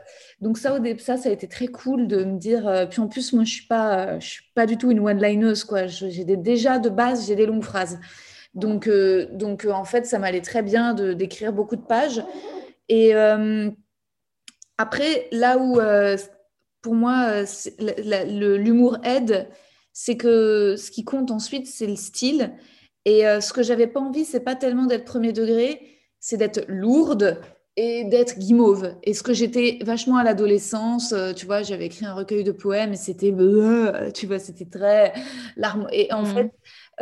donc ça, au ça, ça a été très cool de me dire. puis en plus, moi, je suis pas, je suis pas du tout une one-lineuse, quoi. J'ai déjà de base, j'ai des longues phrases. Donc, euh, donc euh, en fait, ça m'allait très bien de, d'écrire beaucoup de pages. Et euh, après, là où, pour moi, l'humour aide, c'est que ce qui compte ensuite, c'est le style. Et ce que j'avais pas envie, c'est pas tellement d'être premier degré, c'est d'être lourde et d'être guimauve. Et ce que j'étais vachement à l'adolescence, tu vois, j'avais écrit un recueil de poèmes et c'était, tu vois, c'était très larme. Et en mmh. fait,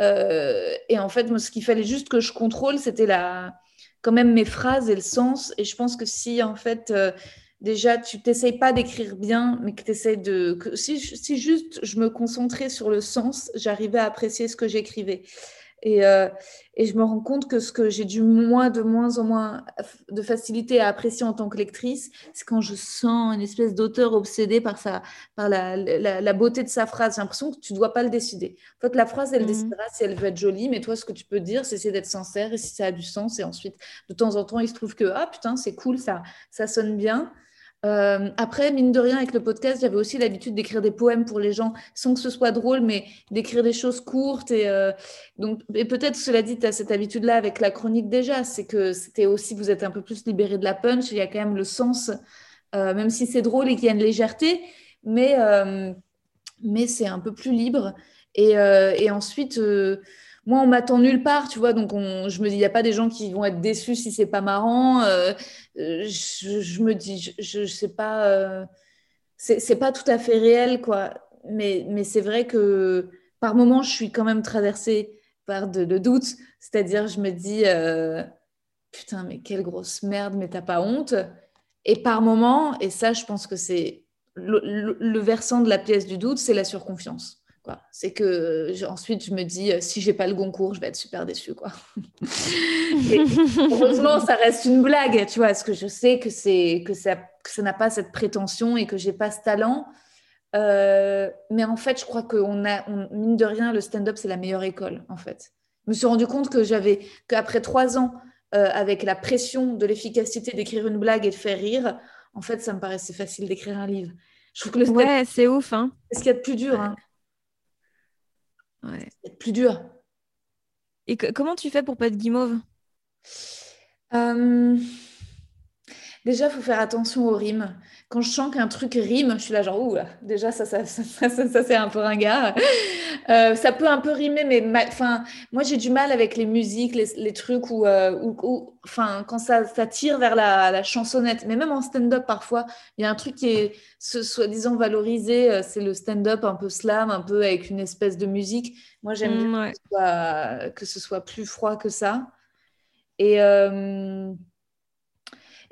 euh, et en fait, moi, ce qu'il fallait juste que je contrôle, c'était la... quand même mes phrases et le sens. Et je pense que si, en fait, euh, déjà, tu t'essayes pas d'écrire bien, mais que tu essayes de... Que, si, si juste je me concentrais sur le sens, j'arrivais à apprécier ce que j'écrivais. Et, euh, et, je me rends compte que ce que j'ai du moins de moins en moins de facilité à apprécier en tant que lectrice, c'est quand je sens une espèce d'auteur obsédé par, sa, par la, la, beauté de sa phrase. J'ai l'impression que tu ne dois pas le décider. En fait, la phrase, elle mmh. décidera si elle veut être jolie, mais toi, ce que tu peux dire, c'est essayer d'être sincère et si ça a du sens. Et ensuite, de temps en temps, il se trouve que, ah putain, c'est cool, ça, ça sonne bien. Euh, après, mine de rien, avec le podcast, j'avais aussi l'habitude d'écrire des poèmes pour les gens, sans que ce soit drôle, mais d'écrire des choses courtes. Et, euh, peut-être, cela dit, tu as cette habitude-là avec la chronique déjà, c'est que c'était aussi, vous êtes un peu plus libéré de la punch, il y a quand même le sens, euh, même si c'est drôle et qu'il y a une légèreté, mais, mais c'est un peu plus libre. Et ensuite moi, on m'attend nulle part, tu vois. Donc, je me dis, il n'y a pas des gens qui vont être déçus si c'est pas marrant. Euh, euh, je, me dis, je ne sais pas, euh, c'est pas tout à fait réel, quoi. Mais, c'est vrai que par moments, je suis quand même traversée par de, doutes. C'est-à-dire, je me dis, putain, mais quelle grosse merde, mais t'as pas honte. Et par moments, et ça, je pense que c'est le versant de la pièce du doute, c'est la surconfiance. C'est que ensuite je me dis euh, si j'ai pas le Goncourt, je vais être super déçue quoi. heureusement ça reste une blague, tu vois, parce que je sais que c'est que ça ça n'a pas cette prétention et que j'ai pas ce talent. Euh, mais en fait, je crois qu'on a mine de rien le stand-up c'est la meilleure école en fait. Je me suis rendu compte que j'avais qu'après trois ans euh, avec la pression de l'efficacité d'écrire une blague et de faire rire, en fait ça me paraissait facile d'écrire un livre. Je trouve que le ouais, c'est ouf. Hein. C'est ce qu'il y a de plus dur. Hein. C'est plus dur. Et comment tu fais pour pas être guimauve? Euh, Déjà, il faut faire attention aux rimes. Quand je sens qu'un truc rime, je suis là genre, ouh, déjà, ça, ça, ça, ça, c'est un peu ringard. Euh, ça peut un peu rimer, mais enfin, moi, j'ai du mal avec les musiques, les, trucs où, euh, où, enfin, quand ça, ça tire vers la, chansonnette. Mais même en stand-up, parfois, il y a un truc qui est, soi-disant, valorisé. Euh, c'est le stand-up un peu slam, un peu avec une espèce de musique. Moi, j'aime mmh, que, ce soit, plus froid que ça. Et...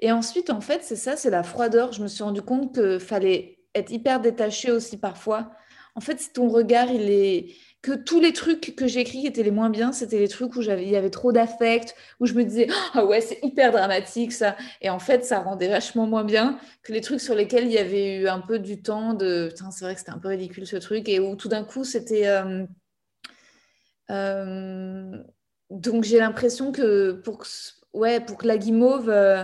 Et ensuite, en fait, c'est ça, c'est la froideur. Je me suis rendu compte qu'il fallait être hyper détaché aussi parfois. En fait, si ton regard, il est que tous les trucs que qui étaient les moins bien, c'était les trucs où j'avais, il y avait trop d'affect, où je me disais ah ouais c'est hyper dramatique ça, et en fait ça rendait vachement moins bien que les trucs sur lesquels il y avait eu un peu du temps de, putain c'est vrai que c'était un peu ridicule ce truc, et où tout d'un coup c'était euh, euh, donc j'ai l'impression que pour ouais pour que la guimauve, euh,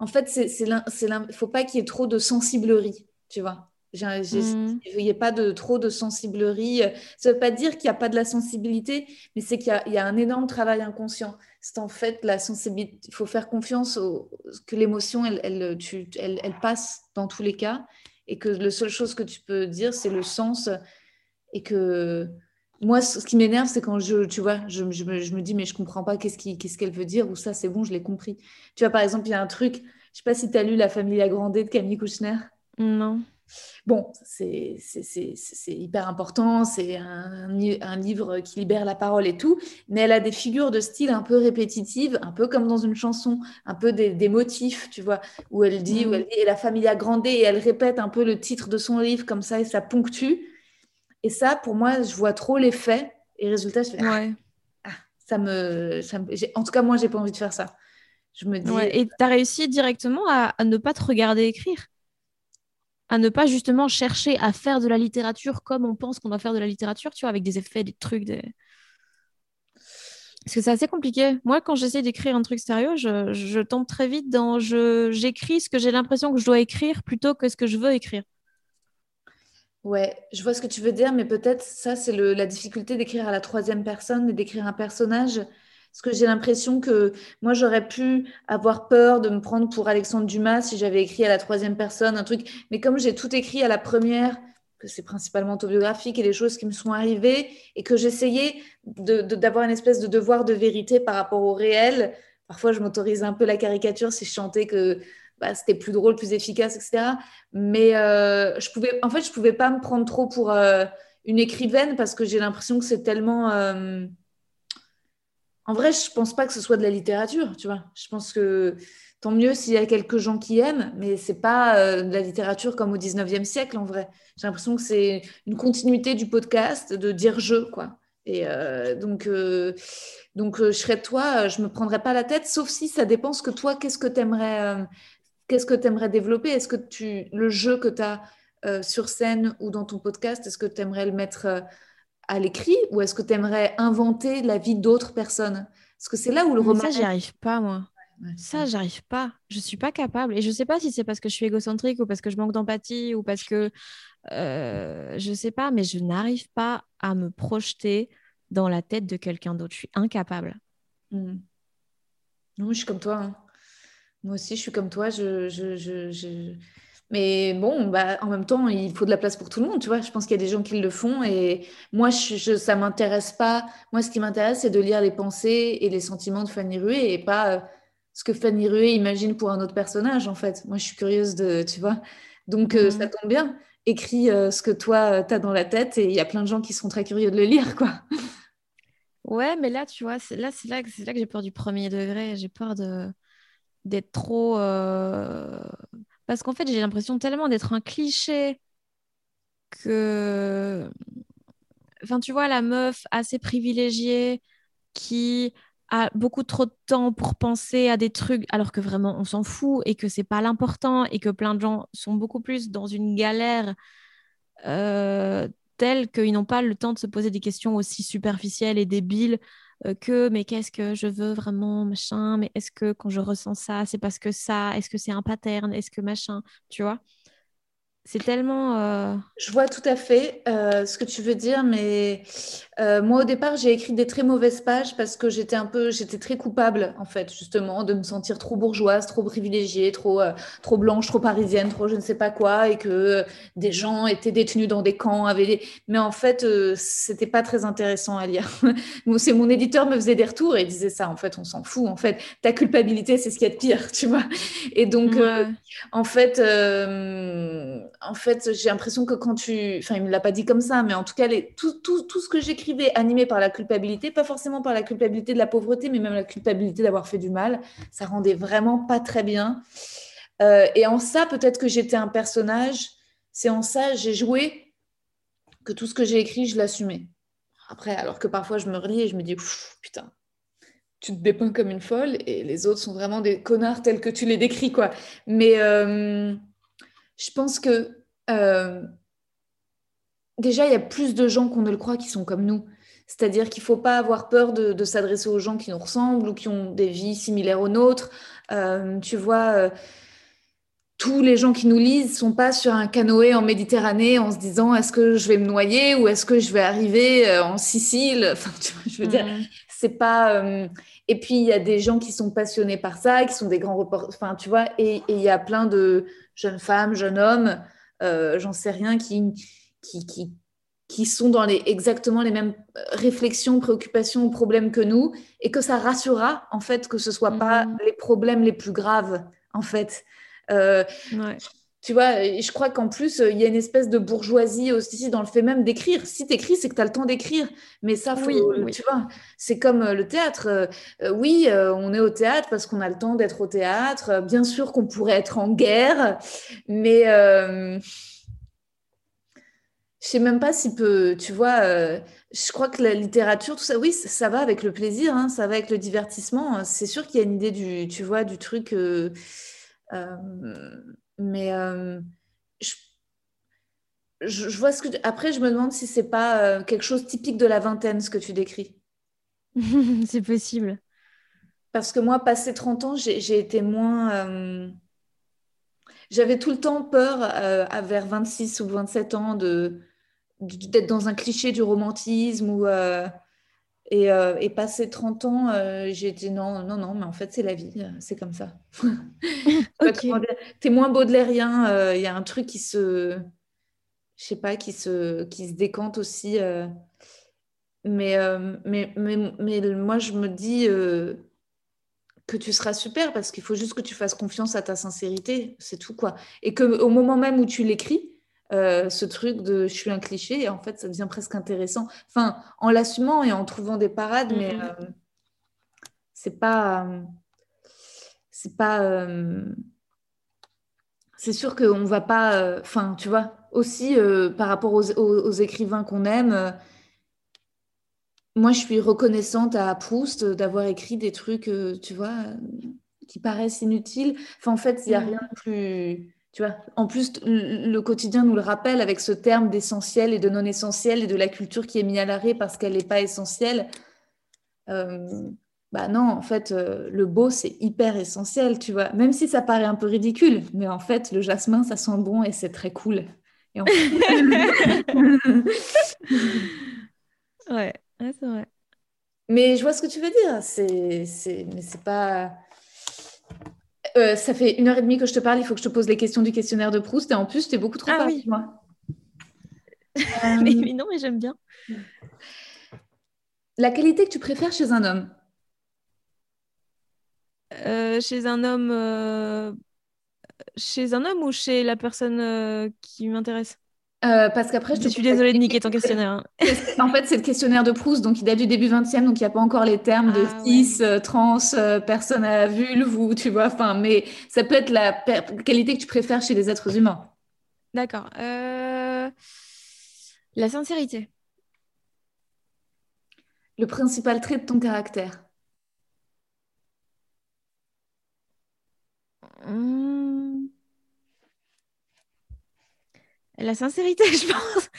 en fait c'est c'est il faut pas qu'il y ait trop de sensiblerie, tu vois. Mmh. Il n'y a pas de, trop de sensiblerie. Ça ne veut pas dire qu'il n'y a pas de la sensibilité, mais c'est qu'il y, a un énorme travail inconscient. C'est en fait la sensibilité. Il faut faire confiance au, que l'émotion, elle, elle, elle, passe dans tous les cas, et que la seule chose que tu peux dire, c'est le sens. Et que moi, ce qui m'énerve, c'est quand je, tu vois, je, je, me, je, me, dis, mais je comprends pas qu'est-ce qu'elle veut dire, ou ça, c'est bon, je l'ai compris. Tu vois, par exemple, il y a un truc, je sais pas si tu as lu La famille agrandée de Camille Kouchner. Non. Bon, c'est hyper important, c'est un, un, livre qui libère la parole et tout, mais elle a des figures de style un peu répétitives, un peu comme dans une chanson, un peu des, des motifs, tu vois, où elle dit, où elle dit, et la famille a grandi, et elle répète un peu le titre de son livre comme ça, et ça ponctue. Et ça, pour moi, je vois trop l'effet, et résultat, je fais, ah, ah, ça, me, ça me en tout cas, moi, j'ai pas envie de faire ça. Je me dis. et tu as réussi directement à, à ne pas te regarder écrire? À ne pas justement chercher à faire de la littérature comme on pense qu'on doit faire de la littérature, tu vois, avec des effets, des trucs, des... Parce que c'est assez compliqué. Moi, quand j'essaie d'écrire un truc sérieux, je, tombe très vite dans... J'écris ce que j'ai l'impression que je dois écrire plutôt que ce que je veux écrire. Ouais, je vois ce que tu veux dire, mais peut-être ça, c'est la difficulté d'écrire à la troisième personne et d'écrire un personnage parce que j'ai l'impression que moi, j'aurais pu avoir peur de me prendre pour Alexandre Dumas si j'avais écrit à la troisième personne un truc. Mais comme j'ai tout écrit à la première, que c'est principalement autobiographique et des choses qui me sont arrivées, et que j'essayais d'avoir une espèce de devoir de vérité par rapport au réel. Parfois, je m'autorise un peu la caricature si je chantais que bah, c'était plus drôle, plus efficace, etc. Mais euh, je pouvais, en fait, je pouvais pas me prendre trop pour euh, une écrivaine parce que j'ai l'impression que c'est tellement euh, en vrai, je pense pas que ce soit de la littérature, tu vois. Je pense que tant mieux s'il y a quelques gens qui aiment, mais c'est pas de la littérature comme au 19e siècle, en vrai. J'ai l'impression que c'est une continuité du podcast, de dire je, quoi. Et donc, donc je serais toi, je me prendrais pas la tête, sauf si ça dépend ce que toi, qu'est-ce que tu aimerais, qu'est-ce que aimerais développer? Est-ce que tu, le jeu que tu as sur scène ou dans ton podcast, est-ce que tu aimerais le mettre à l'écrit ou est-ce que tu aimerais inventer la vie d'autres personnes? Parce que c'est là où le roman. Ça, j'y arrive pas, moi. ça, j'arrive pas. Je suis pas capable. Et je sais pas si c'est parce que je suis égocentrique ou parce que je manque d'empathie ou parce que. Euh, je sais pas, mais je n'arrive pas à me projeter dans la tête de quelqu'un d'autre. Je suis incapable. Hmm. Non, je suis comme toi. Hein. Moi aussi, je suis comme toi. je, je, je... Mais bon, bah, en même temps, il faut de la place pour tout le monde, tu vois. Je pense qu'il y a des gens qui le font et moi, je, ça m'intéresse pas. Moi, ce qui m'intéresse, c'est de lire les pensées et les sentiments de Fanny Rué et pas euh, ce que Fanny Rué imagine pour un autre personnage, en fait. Moi, je suis curieuse de, tu vois. Donc, euh, ça mhm. tombe bien. Écris euh, ce que toi, tu as dans la tête et il y a plein de gens qui seront très curieux de le lire, quoi. Ouais, mais là, tu vois, là, c'est là, là que j'ai peur du premier degré. J'ai peur de d'être trop parce qu'en fait, j'ai l'impression tellement d'être un cliché que. Enfin, tu vois, la meuf assez privilégiée qui a beaucoup trop de temps pour penser à des trucs alors que vraiment on s'en fout et que c'est pas l'important et que plein de gens sont beaucoup plus dans une galère euh, telle qu'ils n'ont pas le temps de se poser des questions aussi superficielles et débiles euh, que mais qu'est-ce que je veux vraiment, machin, mais est-ce que quand je ressens ça, c'est parce que ça, est-ce que c'est un pattern, est-ce que machin, tu vois? C'est tellement. Euh, je vois tout à fait euh, ce que tu veux dire, mais euh, moi au départ j'ai écrit des très mauvaises pages parce que j'étais un peu, j'étais très coupable en fait justement de me sentir trop bourgeoise, trop privilégiée, trop, trop blanche, trop parisienne, trop je ne sais pas quoi, et que des gens étaient détenus dans des camps, avaient mais en fait c'était pas très intéressant à lire. c'est mon éditeur me faisait des retours et il disait ça en fait on s'en fout en fait ta culpabilité c'est ce qui est de pire, tu vois. Et donc en fait en fait, j'ai l'impression que quand tu... Enfin, il ne me l'a pas dit comme ça, mais en tout cas, tout, ce que j'écrivais animé par la culpabilité, pas forcément par la culpabilité de la pauvreté, mais même la culpabilité d'avoir fait du mal, ça rendait vraiment pas très bien. Euh, et en ça, peut-être que j'étais un personnage c'est en ça, j'ai joué que tout ce que j'ai écrit, je l'assumais. Après, alors que parfois je me relis et je me dis, putain, tu te dépeins comme une folle et les autres sont vraiment des connards tels que tu les décris, quoi. Mais euh, je pense que euh, déjà, il y a plus de gens qu'on ne le croit qui sont comme nous. C'est-à-dire qu'il ne faut pas avoir peur de, s'adresser aux gens qui nous ressemblent ou qui ont des vies similaires aux nôtres. Euh, tu vois, tous les gens qui nous lisent sont pas sur un canoë en Méditerranée en se disant est-ce que je vais me noyer ou est-ce que je vais arriver euh, en Sicile? Enfin, tu vois, je veux dire, mm. c'est pas. Euh, et puis il y a des gens qui sont passionnés par ça, qui sont des grands reporters. Enfin, tu vois, et il y a plein de jeunes femmes, jeunes hommes, euh, j'en sais rien, qui, qui, qui, qui sont dans les, exactement les mêmes réflexions, préoccupations, problèmes que nous, et que ça rassurera en fait que ce soit pas mm. les problèmes les plus graves en fait. Euh, tu vois, je crois qu'en plus, il y a une espèce de bourgeoisie aussi dans le fait même d'écrire. Si tu écris, c'est que tu as le temps d'écrire. Mais ça, faut, oui, tu vois, c'est comme euh, le théâtre. Euh, oui, on est au théâtre parce qu'on a le temps d'être au théâtre. Bien sûr qu'on pourrait être en guerre, mais je sais même pas si peut, tu vois, je crois que la littérature, tout ça, oui, ça, va avec le plaisir, hein, ça va avec le divertissement. C'est sûr qu'il y a une idée du, tu vois, du truc. Euh, mais euh, je, je, vois ce que. Après, je me demande si c'est pas euh, quelque chose typique de la vingtaine, ce que tu décris. c'est possible. Parce que moi, passé 30 ans, j'ai été moins. J'avais tout le temps peur, à vers 26 ou 27 ans, de d'être dans un cliché du romantisme ou et, euh, et, passé 30 ans, euh, j'ai dit non, non, non, mais en fait, c'est la vie, euh, c'est comme ça. okay. T'es moins baudelairien, il y a un truc qui se, je sais pas, qui se, qui se décante aussi. Mais, mais, mais, mais, moi, je me dis que tu seras super parce qu'il faut juste que tu fasses confiance à ta sincérité, c'est tout quoi. Et que au moment même où tu l'écris, euh, ce truc de je suis un cliché et en fait ça devient presque intéressant. Enfin, en l'assumant et en trouvant des parades, mais mhm. euh, c'est pas. c'est pas. Euh, c'est sûr qu'on va pas. Enfin, tu vois, aussi par rapport aux, écrivains qu'on aime. moi, je suis reconnaissante à Proust d'avoir écrit des trucs, tu vois, qui paraissent inutiles. Enfin, en fait, il n'y a mhm. rien de plus tu vois, en plus, le quotidien nous le rappelle avec ce terme d'essentiel et de non essentiel et de la culture qui est mise à l'arrêt parce qu'elle n'est pas essentielle. Euh, bah non, en fait, euh, le beau, c'est hyper essentiel, tu vois. Même si ça paraît un peu ridicule, mais en fait, le jasmin, ça sent bon et c'est très cool. Et ouais, c'est vrai. Mais je vois ce que tu veux dire. C'est, c'est, mais c'est pas. Euh, ça fait une heure et demie que je te parle, il faut que je te pose les questions du questionnaire de Proust et en plus, tu es beaucoup trop ah, oui. moi. mais, non, mais j'aime bien. La qualité que tu préfères chez un homme? Euh, Chez un homme, euh, chez un homme ou chez la personne qui m'intéresse? Euh, parce qu'après, je, suis désolée de niquer ton questionnaire. Hein. en fait, c'est le questionnaire de Proust, donc il date du début 20e, donc il n'y a pas encore les termes de ah, cis, euh, trans, euh, personne à vulve, ou tu vois, enfin, mais ça peut être la qualité que tu préfères chez les êtres humains. D'accord. La sincérité. Le principal trait de ton caractère. Hum... La sincérité, je pense.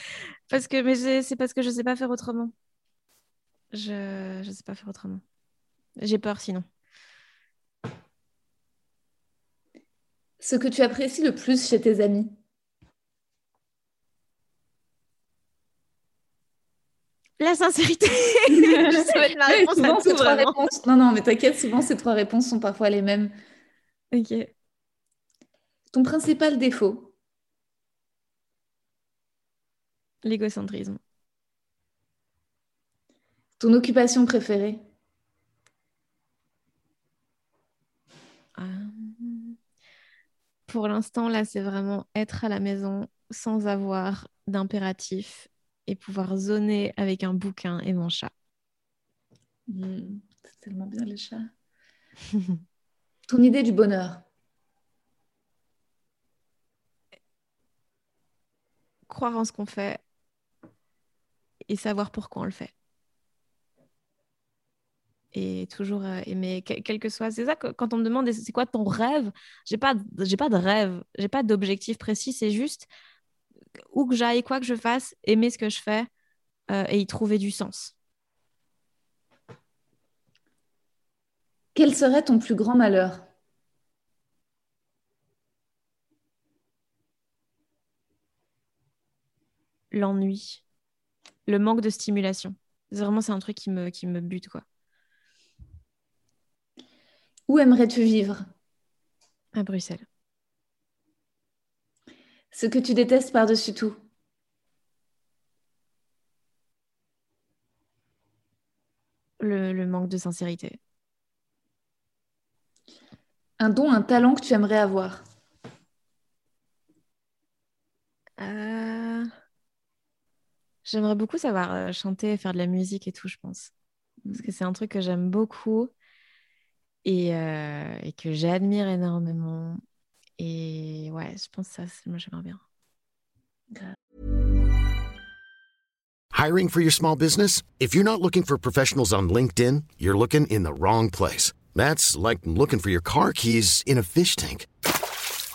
parce que, mais c'est parce que je ne sais pas faire autrement. Je ne sais pas faire autrement. J'ai peur sinon. Ce que tu apprécies le plus chez tes amis? La sincérité. la réponse à tout, trois réponses. Non, non, mais t'inquiète, souvent ces trois réponses sont parfois les mêmes. Ok. Ton principal défaut? L'égocentrisme. Ton occupation préférée? Euh, Pour l'instant, là, c'est vraiment être à la maison sans avoir d'impératif et pouvoir zoner avec un bouquin et mon chat. Hmm, c'est tellement bien les chats. Ton idée du bonheur? Croire en ce qu'on fait et savoir pourquoi on le fait. Et toujours euh, aimer, quel que soit. C'est ça que quand on me demande c'est quoi ton rêve, j'ai pas, j'ai pas de rêve, j'ai pas d'objectif précis. C'est juste où que j'aille, quoi que je fasse, aimer ce que je fais euh, et y trouver du sens. Quel serait ton plus grand malheur? L'ennui, le manque de stimulation. Vraiment, c'est un truc qui me, qui me bute, quoi. Où aimerais-tu vivre? À Bruxelles. Ce que tu détestes par-dessus tout? Le, manque de sincérité. Un don, un talent que tu aimerais avoir? Euh, J'aimerais beaucoup savoir euh, chanter, faire de la musique et tout, je pense. Parce que c'est un truc que j'aime beaucoup et, euh, et que j'admire énormément. Et ouais, je pense que ça, moi j'aimerais bien. Hiring for your small business? If you're not looking for professionals on LinkedIn, you're looking in the wrong place. That's like looking for your car keys in a fish tank.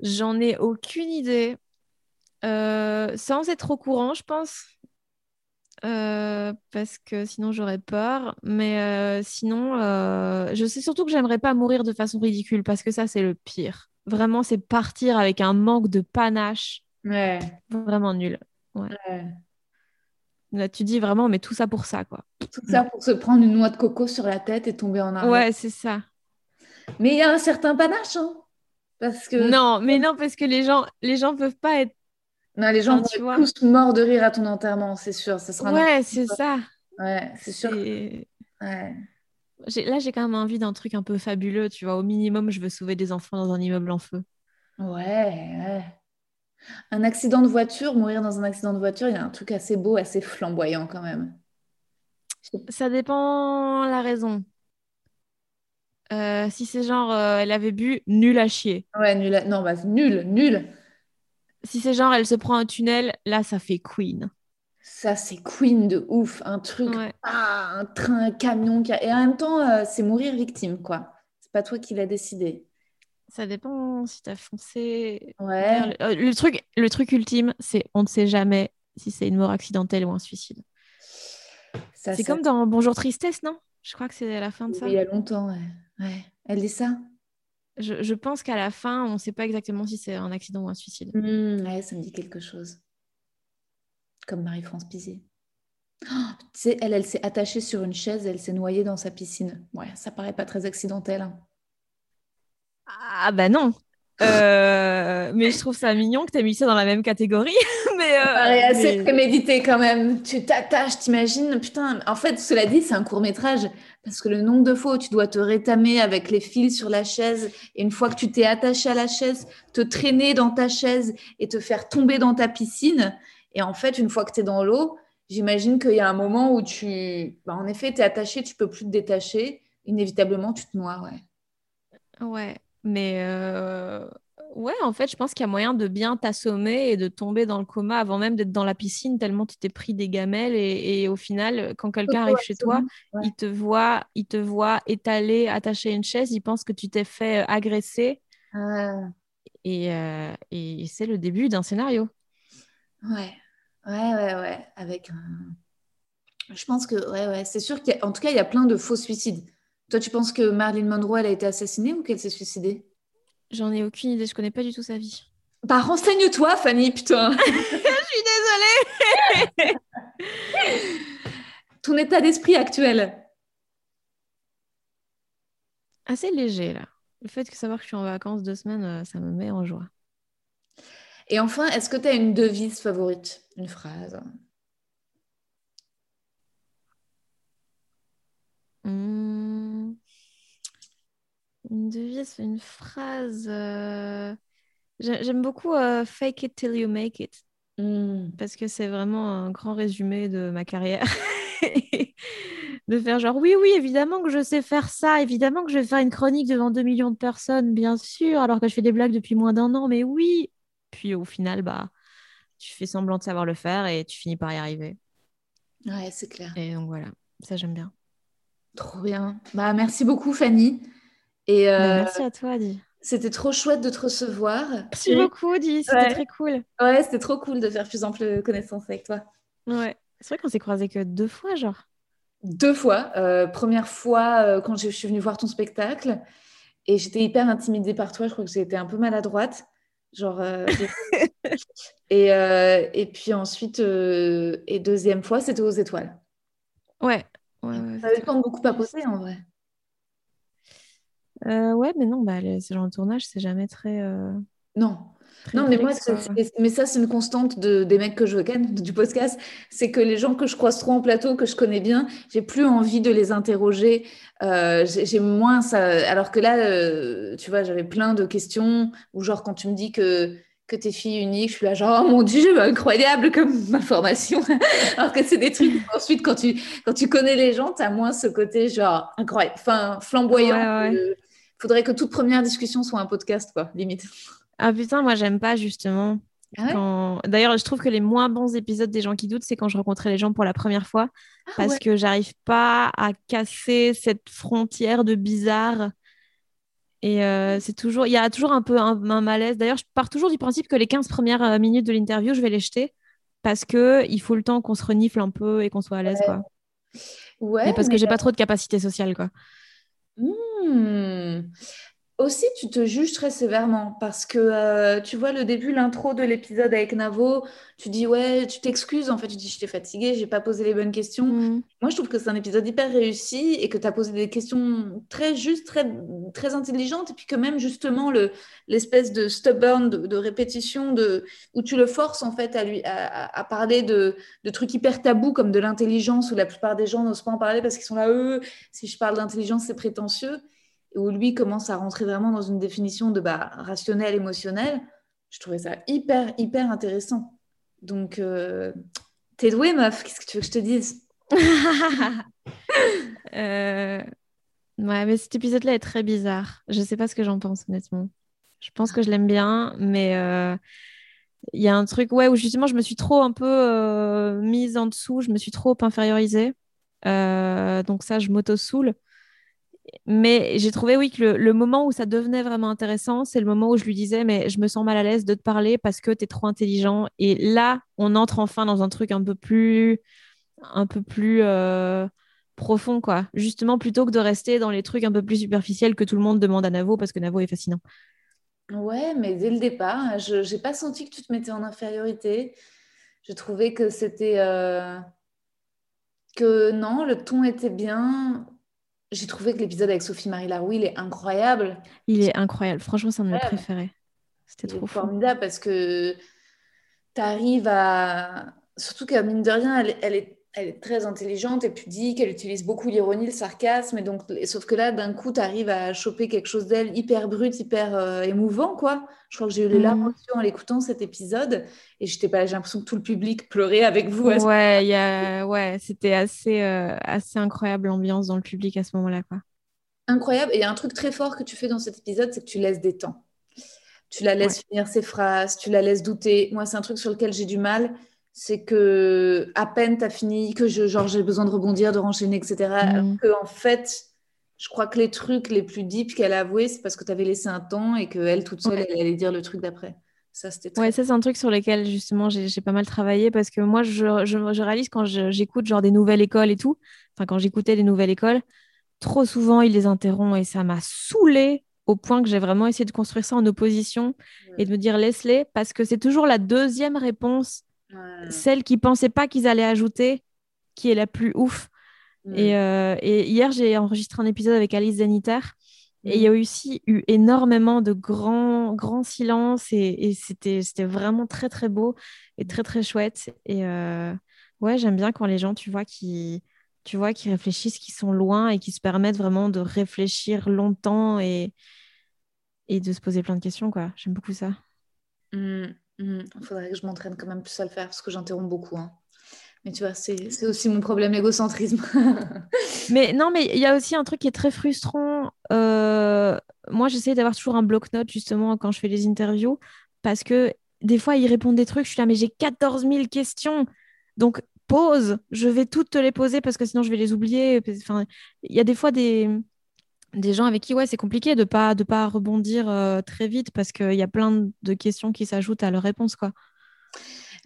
J'en ai aucune idée. Euh, sans être au courant, je pense. Euh, parce que sinon j'aurais peur. Mais euh, sinon, je sais surtout que j'aimerais pas mourir de façon ridicule parce que ça, c'est le pire. Vraiment, c'est partir avec un manque de panache. Ouais. Vraiment nul. Ouais. Là, tu dis vraiment, mais tout ça pour ça, quoi. Tout ça pour se prendre une noix de coco sur la tête et tomber en arrière. Ouais, c'est ça. Mais il y a un certain panache, hein parce que... Non, mais non, parce que les gens, les gens peuvent pas être non, les gens vont être tous morts de rire à ton enterrement, c'est sûr. Ça sera ouais, c'est ça. Ouais, c'est sûr. Ouais. Là, j'ai quand même envie d'un truc un peu fabuleux, tu vois. Au minimum, je veux sauver des enfants dans un immeuble en feu. Ouais, ouais. Un accident de voiture, mourir dans un accident de voiture, il y a un truc assez beau, assez flamboyant quand même. Ça dépend la raison. Euh, si c'est genre, euh, elle avait bu, nul à chier. Ouais, nul à... Non, bah, nul, nul. Si c'est genre, elle se prend un tunnel, là, ça fait Queen. Ça, c'est Queen de ouf. Un truc, ah, un train, un camion. Qui Et en même temps, euh, c'est mourir victime, quoi. C'est pas toi qui l'as décidé. Ça dépend si t'as foncé. Ouais. Le, truc, le truc ultime, c'est on ne sait jamais si c'est une mort accidentelle ou un suicide. C'est comme dans Bonjour Tristesse, non? Je crois que c'est à la fin de ça. il y a longtemps, ouais. Ouais. Elle dit ça? Je, pense qu'à la fin, on ne sait pas exactement si c'est un accident ou un suicide. Mmh, ouais, ça me dit quelque chose. Comme Marie-France Pizier. tu sais, elle, elle s'est attachée sur une chaise et elle s'est noyée dans sa piscine. Ouais, ça paraît pas très accidentel. Hein. Ah bah non. Euh, mais je trouve ça mignon que tu aies mis ça dans la même catégorie. mais, euh, ça paraît assez prémédité quand même. Tu t'attaches, t'imagines. Putain, en fait, cela dit, c'est un court métrage. Parce que le nombre de fois où tu dois te rétamer avec les fils sur la chaise, et une fois que tu t'es attaché à la chaise, te traîner dans ta chaise et te faire tomber dans ta piscine. Et en fait, une fois que tu es dans l'eau, j'imagine qu'il y a un moment où tu. Bah, en effet, tu es attaché, tu peux plus te détacher. Inévitablement, tu te noies, ouais. Ouais, mais euh, Ouais, en fait, je pense qu'il y a moyen de bien t'assommer et de tomber dans le coma avant même d'être dans la piscine, tellement tu t'es pris des gamelles. Et, au final, quand quelqu'un arrive chez toi, il te voit, il te voit étalé, attaché à une chaise, il pense que tu t'es fait euh, agresser. Ah. Euh, et, c'est le début d'un scénario. Ouais, ouais, ouais, ouais. Avec Je pense que, ouais, ouais, c'est sûr qu'en tout cas, il y a plein de faux suicides. Toi, tu penses que Marilyn Monroe, elle a été assassinée ou qu'elle s'est suicidée? J'en ai aucune idée, je connais pas du tout sa vie. Bah renseigne-toi, Fanny, putain. je suis désolée. Ton état d'esprit actuel? Assez léger là. Le fait de savoir que je suis en vacances deux semaines, euh, ça me met en joie. Et enfin, est-ce que tu as une devise favorite? Une phrase? Mmh. Une devise, une phrase. euh, j'ai- J'aime beaucoup euh, Fake it till you make it Hmm. parce que c'est vraiment un grand résumé de ma carrière. De faire genre, oui, oui, évidemment que je sais faire ça, évidemment que je vais faire une chronique devant 2 millions de personnes, bien sûr, alors que je fais des blagues depuis moins d'un an, mais oui. Puis au final, bah, tu fais semblant de savoir le faire et tu finis par y arriver. Ouais, c'est clair. Et donc voilà, ça j'aime bien. Trop bien. Bah, merci beaucoup, Fanny. Et Bah, euh, merci à toi, Adi. c'était trop chouette de te recevoir. Merci beaucoup, Adi, c'était Ouais. très cool. Ouais, c'était trop cool de faire plus ample connaissance avec toi. Ouais. C'est vrai qu'on s'est croisés que deux fois, genre. Deux fois. Euh, première fois euh, quand je suis venue voir ton spectacle et j'étais hyper intimidée par toi. Je crois que j'ai été un peu maladroite. Genre, euh, et, euh, et puis ensuite, euh, et deuxième fois, c'était aux étoiles. Ouais. Ouais, ouais, Ça avait beaucoup papoter en vrai. Euh, ouais, mais non, bah, le- ce genre de tournage, c'est jamais très. euh, Non. très Non, mais moi, mais ça, c'est une constante de, des mecs que je ken du podcast. C'est que les gens que je croise trop en plateau, que je connais bien, j'ai plus envie de les interroger. Euh, j'ai moins ça. Alors que là, tu vois, j'avais plein de questions. Ou genre, quand tu me dis que, que t'es fille unique, je suis là, genre, oh mon Dieu, incroyable comme information. Alors que c'est des trucs. Ensuite, quand tu, quand tu connais les gens, t'as moins ce côté, genre, incroyable. Enfin, flamboyant. Ouais, ouais. Faudrait que toute première discussion soit un podcast, quoi, limite. Ah putain, moi, j'aime pas justement. Ah ouais? Quand... D'ailleurs, je trouve que les moins bons épisodes des gens qui doutent, c'est quand je rencontrais les gens pour la première fois. parce Ah ouais. que j'arrive pas à casser cette frontière de bizarre. Et euh, c'est toujours, il y a toujours un peu un, un malaise. D'ailleurs, je pars toujours du principe que les 15 premières euh, minutes de l'interview, je vais les jeter parce que il faut le temps qu'on se renifle un peu et qu'on soit à l'aise, quoi. Ouais, Et parce que mais- j'ai pas trop de capacité sociale, quoi. Hmm. Aussi, tu te juges très sévèrement parce que euh, tu vois le début, l'intro de l'épisode avec Navo, tu dis ouais, tu t'excuses en fait, tu dis j'étais fatiguée, j'ai pas posé les bonnes questions. Mm. Moi, je trouve que c'est un épisode hyper réussi et que tu as posé des questions très justes, très, très intelligentes, et puis que même justement le, l'espèce de stubborn, de, de répétition, de, où tu le forces en fait à, lui, à, à- parler de, de trucs hyper tabous comme de l'intelligence, où la plupart des gens n'osent pas en parler parce qu'ils sont là, eux, si je parle d'intelligence, c'est prétentieux, où lui commence à rentrer vraiment dans une définition de bah, rationnel, émotionnel. Je trouvais ça hyper, hyper intéressant. Donc, euh, t'es douée, meuf, qu'est-ce que tu veux que je te dise? Euh, Ouais, mais cet épisode-là est très bizarre. Je sais pas ce que j'en pense, honnêtement. Je pense que je l'aime bien, mais euh, il y a un truc ouais, où justement je me suis trop un peu euh, mise en dessous, je me suis trop infériorisée. Donc ça, je m'auto-soule. Mais j'ai trouvé, oui, que le, moment où ça devenait vraiment intéressant, c'est le moment où je lui disais, mais je me sens mal à l'aise de te parler parce que tu es trop intelligent. Et là, on entre enfin dans un truc un peu plus, un peu plus euh, profond, quoi. Justement, plutôt que de rester dans les trucs un peu plus superficiels que tout le monde demande à Navo parce que Navo est fascinant. Ouais, mais dès le départ, je n'ai pas senti que tu te mettais en infériorité. Je trouvais que c'était... euh, que non, le ton était bien. J'ai trouvé que l'épisode avec Sophie-Marie Laroui, il est incroyable. Il est incroyable. Franchement, c'est un de mes préférés. C'était trop fou. formidable parce que tu arrives à... Surtout qu'à mine de rien, elle, elle est, elle est très intelligente et pudique, elle utilise beaucoup l'ironie, le sarcasme. Et donc, sauf que là, d'un coup, tu arrives à choper quelque chose d'elle hyper brut, hyper euh, émouvant, quoi. Je crois que j'ai eu les larmes yeux en l'écoutant cet épisode. Et j'étais pas, j'ai l'impression que tout le public pleurait avec vous. à ce- Ouais, il y a... ouais c'était assez, euh, assez incroyable l'ambiance dans le public à ce moment-là, quoi. Incroyable. Et il y a un truc très fort que tu fais dans cet épisode, c'est que tu laisses des temps. Tu la laisses Ouais. finir ses phrases, tu la laisses douter. Moi, c'est un truc sur lequel j'ai du mal. C'est que à peine tu as fini, que je, genre, j'ai besoin de rebondir, de renchaîner, etc. Alors Mhm. que, en fait, je crois que les trucs les plus deep qu'elle a avoués, c'est parce que tu avais laissé un temps et qu'elle, toute seule, Ouais. elle allait dire le truc d'après. Ça, c'était très... Ouais, ça, c'est un truc sur lequel, justement, j'ai pas mal travaillé parce que moi, je, je- je réalise quand j'écoute genre des nouvelles écoles et tout, enfin, quand j'écoutais des nouvelles écoles, trop souvent, il les interrompt et ça m'a saoulée au point que j'ai vraiment essayé de construire ça en opposition et de me dire laisse-les parce que c'est toujours la deuxième réponse, Ouais. celle qu'ils pensaient pas qu'ils allaient ajouter, qui est la plus ouf. Mm. Et, euh, et hier, j'ai enregistré un épisode avec Alice Zeniter. Et il y a aussi eu énormément de grands, grands silences et, c'était, c'était vraiment très, très beau et très, très chouette. Et euh, ouais, j'aime bien quand les gens, tu vois, qui, tu vois, qui réfléchissent, qui sont loin et qui se permettent vraiment de réfléchir longtemps et, et de se poser plein de questions, quoi. J'aime beaucoup ça. Il mmh, mmh. faudrait que je m'entraîne quand même plus à le faire parce que j'interromps beaucoup. Hein. Mais tu vois, c'est aussi mon problème, l'égocentrisme. mais non, mais il y a aussi un truc qui est très frustrant. Euh, moi, j'essaie d'avoir toujours un bloc-notes justement quand je fais les interviews parce que des fois, ils répondent des trucs. Je suis là, mais j'ai 14 000 questions. Donc, pause. Je vais toutes te les poser parce que sinon, je vais les oublier. Enfin, il y a des fois des, des gens avec qui ouais, c'est compliqué de pas de pas rebondir euh, très vite parce qu'il y a plein de questions qui s'ajoutent à leur réponse quoi.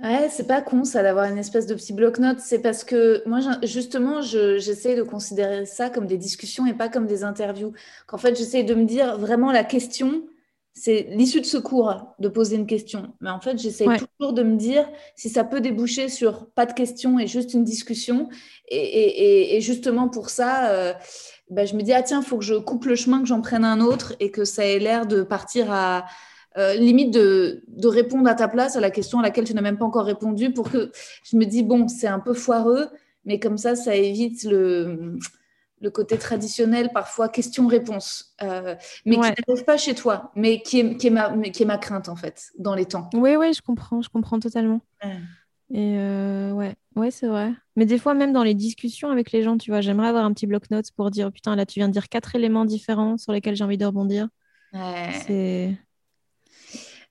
Ouais, c'est pas con ça d'avoir une espèce de petit bloc-notes. C'est parce que moi, justement, j'essaie de considérer ça comme des discussions et pas comme des interviews. Qu'en fait, j'essaie de me dire vraiment la question, c'est l'issue de secours de poser une question. Mais en fait, j'essaie toujours de me dire si ça peut déboucher sur pas de question et juste une discussion. Et, justement pour ça, euh, bah, je me dis, ah tiens, il faut que je coupe le chemin, que j'en prenne un autre et que ça ait l'air de partir à euh, limite de, de, répondre à ta place à la question à laquelle tu n'as même pas encore répondu pour que je me dis, bon, c'est un peu foireux, mais comme ça, ça évite le, le côté traditionnel, parfois question-réponse, euh, mais qui n'arrive pas chez toi, mais qui est, qui, est ma, qui est ma crainte en fait, dans les temps. Oui, oui, je comprends, je comprends totalement. Et euh, ouais, ouais, c'est vrai. Mais des fois, même dans les discussions avec les gens, tu vois, j'aimerais avoir un petit bloc-notes pour dire, oh, putain, là, tu viens de dire quatre éléments différents sur lesquels j'ai envie de rebondir. Ouais. C'est.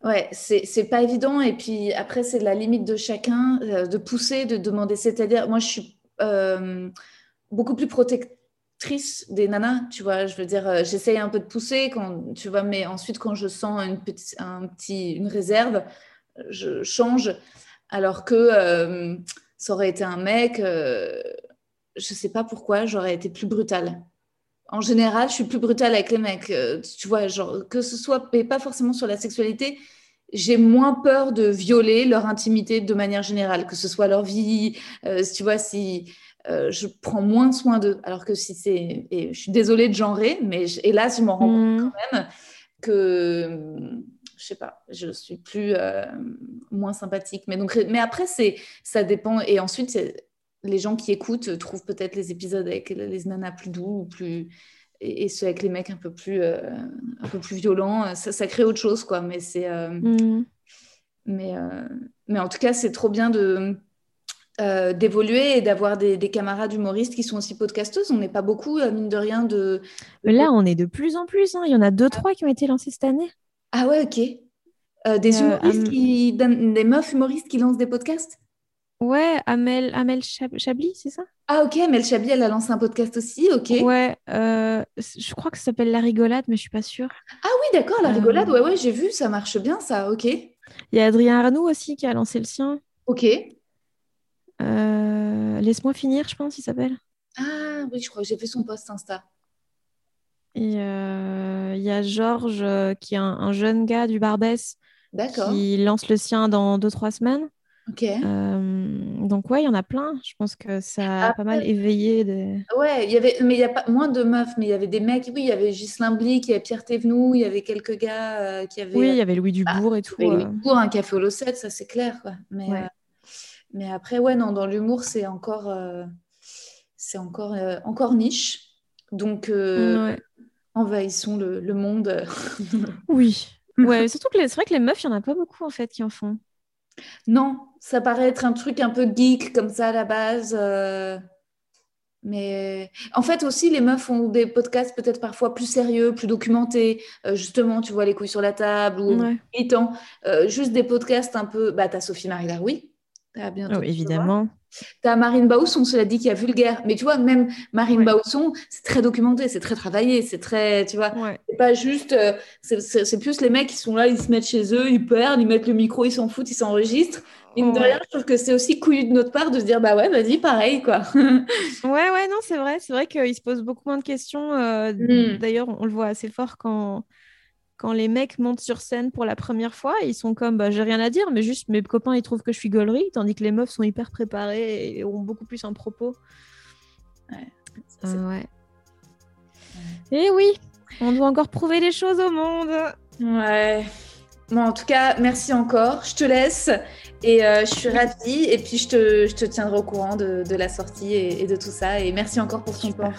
Ouais, c'est pas évident. Et puis après, c'est la limite de chacun euh, de pousser, de demander. C'est-à-dire, moi, je suis euh, beaucoup plus protectrice des nanas, tu vois. Je veux dire, j'essaye un peu de pousser, quand, tu vois, mais ensuite, quand je sens une, petite, un petit, une réserve, je change. Alors que euh, ça aurait été un mec, euh, je ne sais pas pourquoi, j'aurais été plus brutale. En général, je suis plus brutale avec les mecs. Euh, tu vois, genre, que ce soit, mais pas forcément sur la sexualité, j'ai moins peur de violer leur intimité de manière générale, que ce soit leur vie, tu vois, si je prends moins soin d'eux. Alors que si c'est, et je suis désolée de genrer, mais hélas, je m'en rends compte mmh. quand même que je sais pas, je suis plus euh, moins sympathique. Mais donc, mais après c'est ça dépend. Et ensuite, les gens qui écoutent trouvent peut-être les épisodes avec les nanas plus doux ou plus et, ceux avec les mecs un peu plus euh, un peu plus violents. Ça, ça, crée autre chose quoi. Mais c'est euh, mm. mais mais en tout cas, c'est trop bien de d'évoluer et d'avoir des, des, camarades humoristes qui sont aussi podcasteuses. On n'est pas beaucoup, mine de rien, de... Là, on est de plus en plus. Hein. Il y en a deux, trois qui ont été lancés cette année. Ah ouais, ok. Euh, des, euh, humoristes qui, des meufs humoristes qui lancent des podcasts? Ouais, Amel, Amel Chabli, c'est ça? Ah ok, Amel Chabli, elle a lancé un podcast aussi, ok. Ouais, euh, je crois que ça s'appelle La Rigolade, mais je suis pas sûre. Ah oui, d'accord, La Rigolade, ouais, ouais, j'ai vu, ça marche bien, ça, ok. Il y a Adrien Arnoux aussi qui a lancé le sien. Ok. Laisse-moi finir, je pense, il s'appelle. Ah oui, je crois que j'ai fait son post Insta. Et euh, il y a Georges, euh, qui est un, jeune gars du Barbès, qui lance le sien dans 2-3 semaines. Ok. Euh, donc ouais, il y en a plein. Je pense que ça a pas mal éveillé. Des... Ouais, il y avait, mais il y a pas moins de meufs, mais il y avait des mecs. Oui, il y avait Ghislain Blic, il y avait Pierre Thévenoud, il y avait quelques gars qui avaient. Oui, il y avait Louis Dubourg et tout. Louis Dubourg, un café au Losset, ça c'est clair, quoi. Mais, mais après, ouais, non, dans l'humour, c'est encore, c'est encore, encore niche. Donc, ouais envahissons le, monde. oui. Ouais, surtout que c'est vrai que les meufs, il n'y en a pas beaucoup en fait qui en font. Non, ça paraît être un truc un peu geek comme ça à la base. Euh, mais en fait aussi, les meufs font des podcasts peut-être parfois plus sérieux, plus documentés. Euh, justement, tu vois les couilles sur la table ou ouais. Euh, juste des podcasts un peu. Bah, t'as Sophie Marie Laroui. As bientôt. Oh, évidemment. T'as Marine Bausson, cela dit, qui a vulgaire. Mais tu vois, même Marine Bausson, c'est très documenté, c'est très travaillé, c'est très, tu vois, c'est pas juste, euh, c'est plus les mecs qui sont là, ils se mettent chez eux, ils perdent, ils mettent le micro, ils s'en foutent, ils s'enregistrent. Mine de rien, je trouve que c'est aussi couillu de notre part de se dire, bah ouais, vas-y, pareil, quoi. ouais, ouais, non, c'est vrai, c'est vrai qu'ils se posent beaucoup moins de questions. Euh, hmm. D'ailleurs, on le voit assez fort quand quand les mecs montent sur scène pour la première fois, ils sont comme bah, j'ai rien à dire, mais juste mes copains ils trouvent que je suis gaulerie, tandis que les meufs sont hyper préparées et ont beaucoup plus un propos. Ouais. Euh, ouais. Et oui, On doit encore prouver les choses au monde. Ouais. Bon, en tout cas, merci encore. Je te laisse et euh, je suis ravie. Et puis, je te, je te tiendrai au courant de, de la sortie et, et, de tout ça. Et merci encore pour ton temps.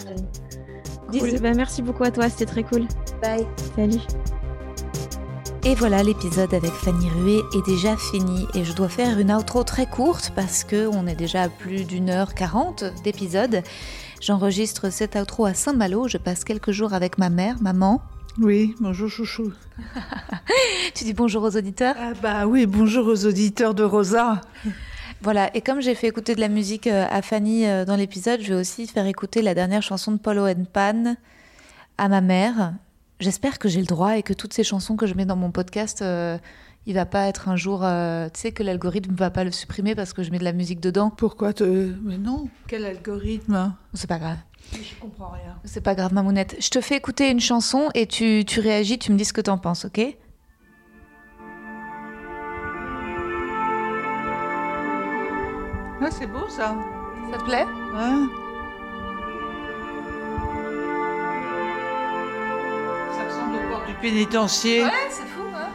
Cool. Bah, merci beaucoup à toi, c'était très cool. Bye. Salut. Et voilà, l'épisode avec Fanny Rué est déjà fini et je dois faire une outro très courte parce que on est déjà à plus d'une heure quarante d'épisode. J'enregistre cette outro à Saint-Malo, je passe quelques jours avec ma mère, maman. Oui, bonjour chouchou. tu dis bonjour aux auditeurs? Ah bah oui, bonjour aux auditeurs de Rosa. Voilà, et comme j'ai fait écouter de la musique euh, à Fanny euh, dans l'épisode, je vais aussi faire écouter la dernière chanson de Paulo Pan à ma mère. J'espère que j'ai le droit et que toutes ces chansons que je mets dans mon podcast, euh, il va pas être un jour, euh, tu sais, que l'algorithme va pas le supprimer parce que je mets de la musique dedans. Pourquoi te... Mais non, quel algorithme? C'est pas grave. Je comprends rien. C'est pas grave, Mamounette. Je te fais écouter une chanson et tu, tu réagis, tu me dis ce que t'en penses, ok? Ah, c'est beau ça. Ça te plaît? Ouais. Du pénitencier. Ouais, c'est fou, hein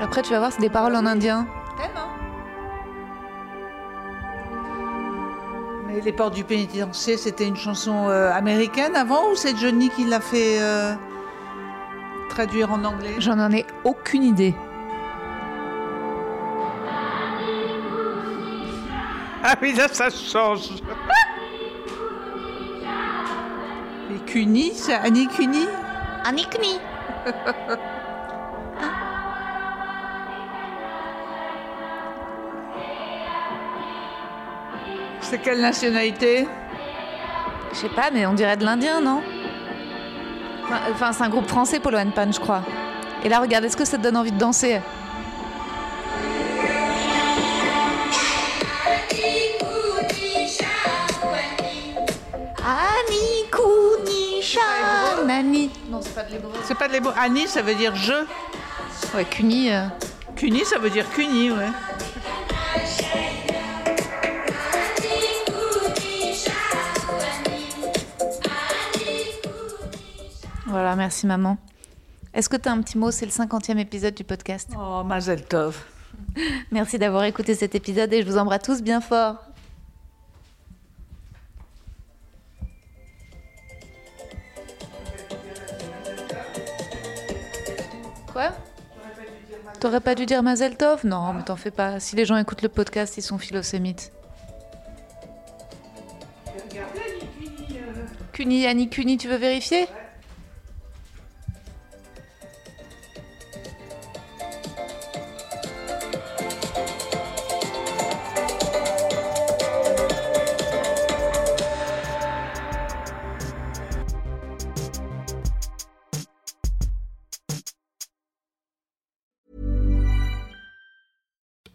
Après, tu vas voir, c'est des paroles en indien. T'aimes, hein Mais les portes du pénitencier, c'était une chanson euh, américaine avant ou c'est Johnny qui l'a fait euh, traduire en anglais? J'en en ai aucune idée. Ah oui, là, ça change. Cuny, c'est Annie Cuny Annie Cuny C'est quelle nationalité? Je sais pas, mais on dirait de l'indien, non? Enfin, c'est un groupe français, Polo and Pan, je crois. Et là, regarde, est-ce que ça te donne envie de danser? C'est pas de l'hébreu. Annie, ça veut dire je. Ouais, Kuni. euh, Cuny, ça veut dire Cuny, ouais. Voilà, merci maman. Est-ce que tu as un petit mot? C'est le 50e épisode du podcast. Oh, Mazel Tov. Merci d'avoir écouté cet épisode et je vous embrasse tous bien fort. T'aurais pas dû dire Mazel Tov Non, mais t'en fais pas. Si les gens écoutent le podcast, ils sont philosémites. Cuny, Annie Cuny, tu veux vérifier?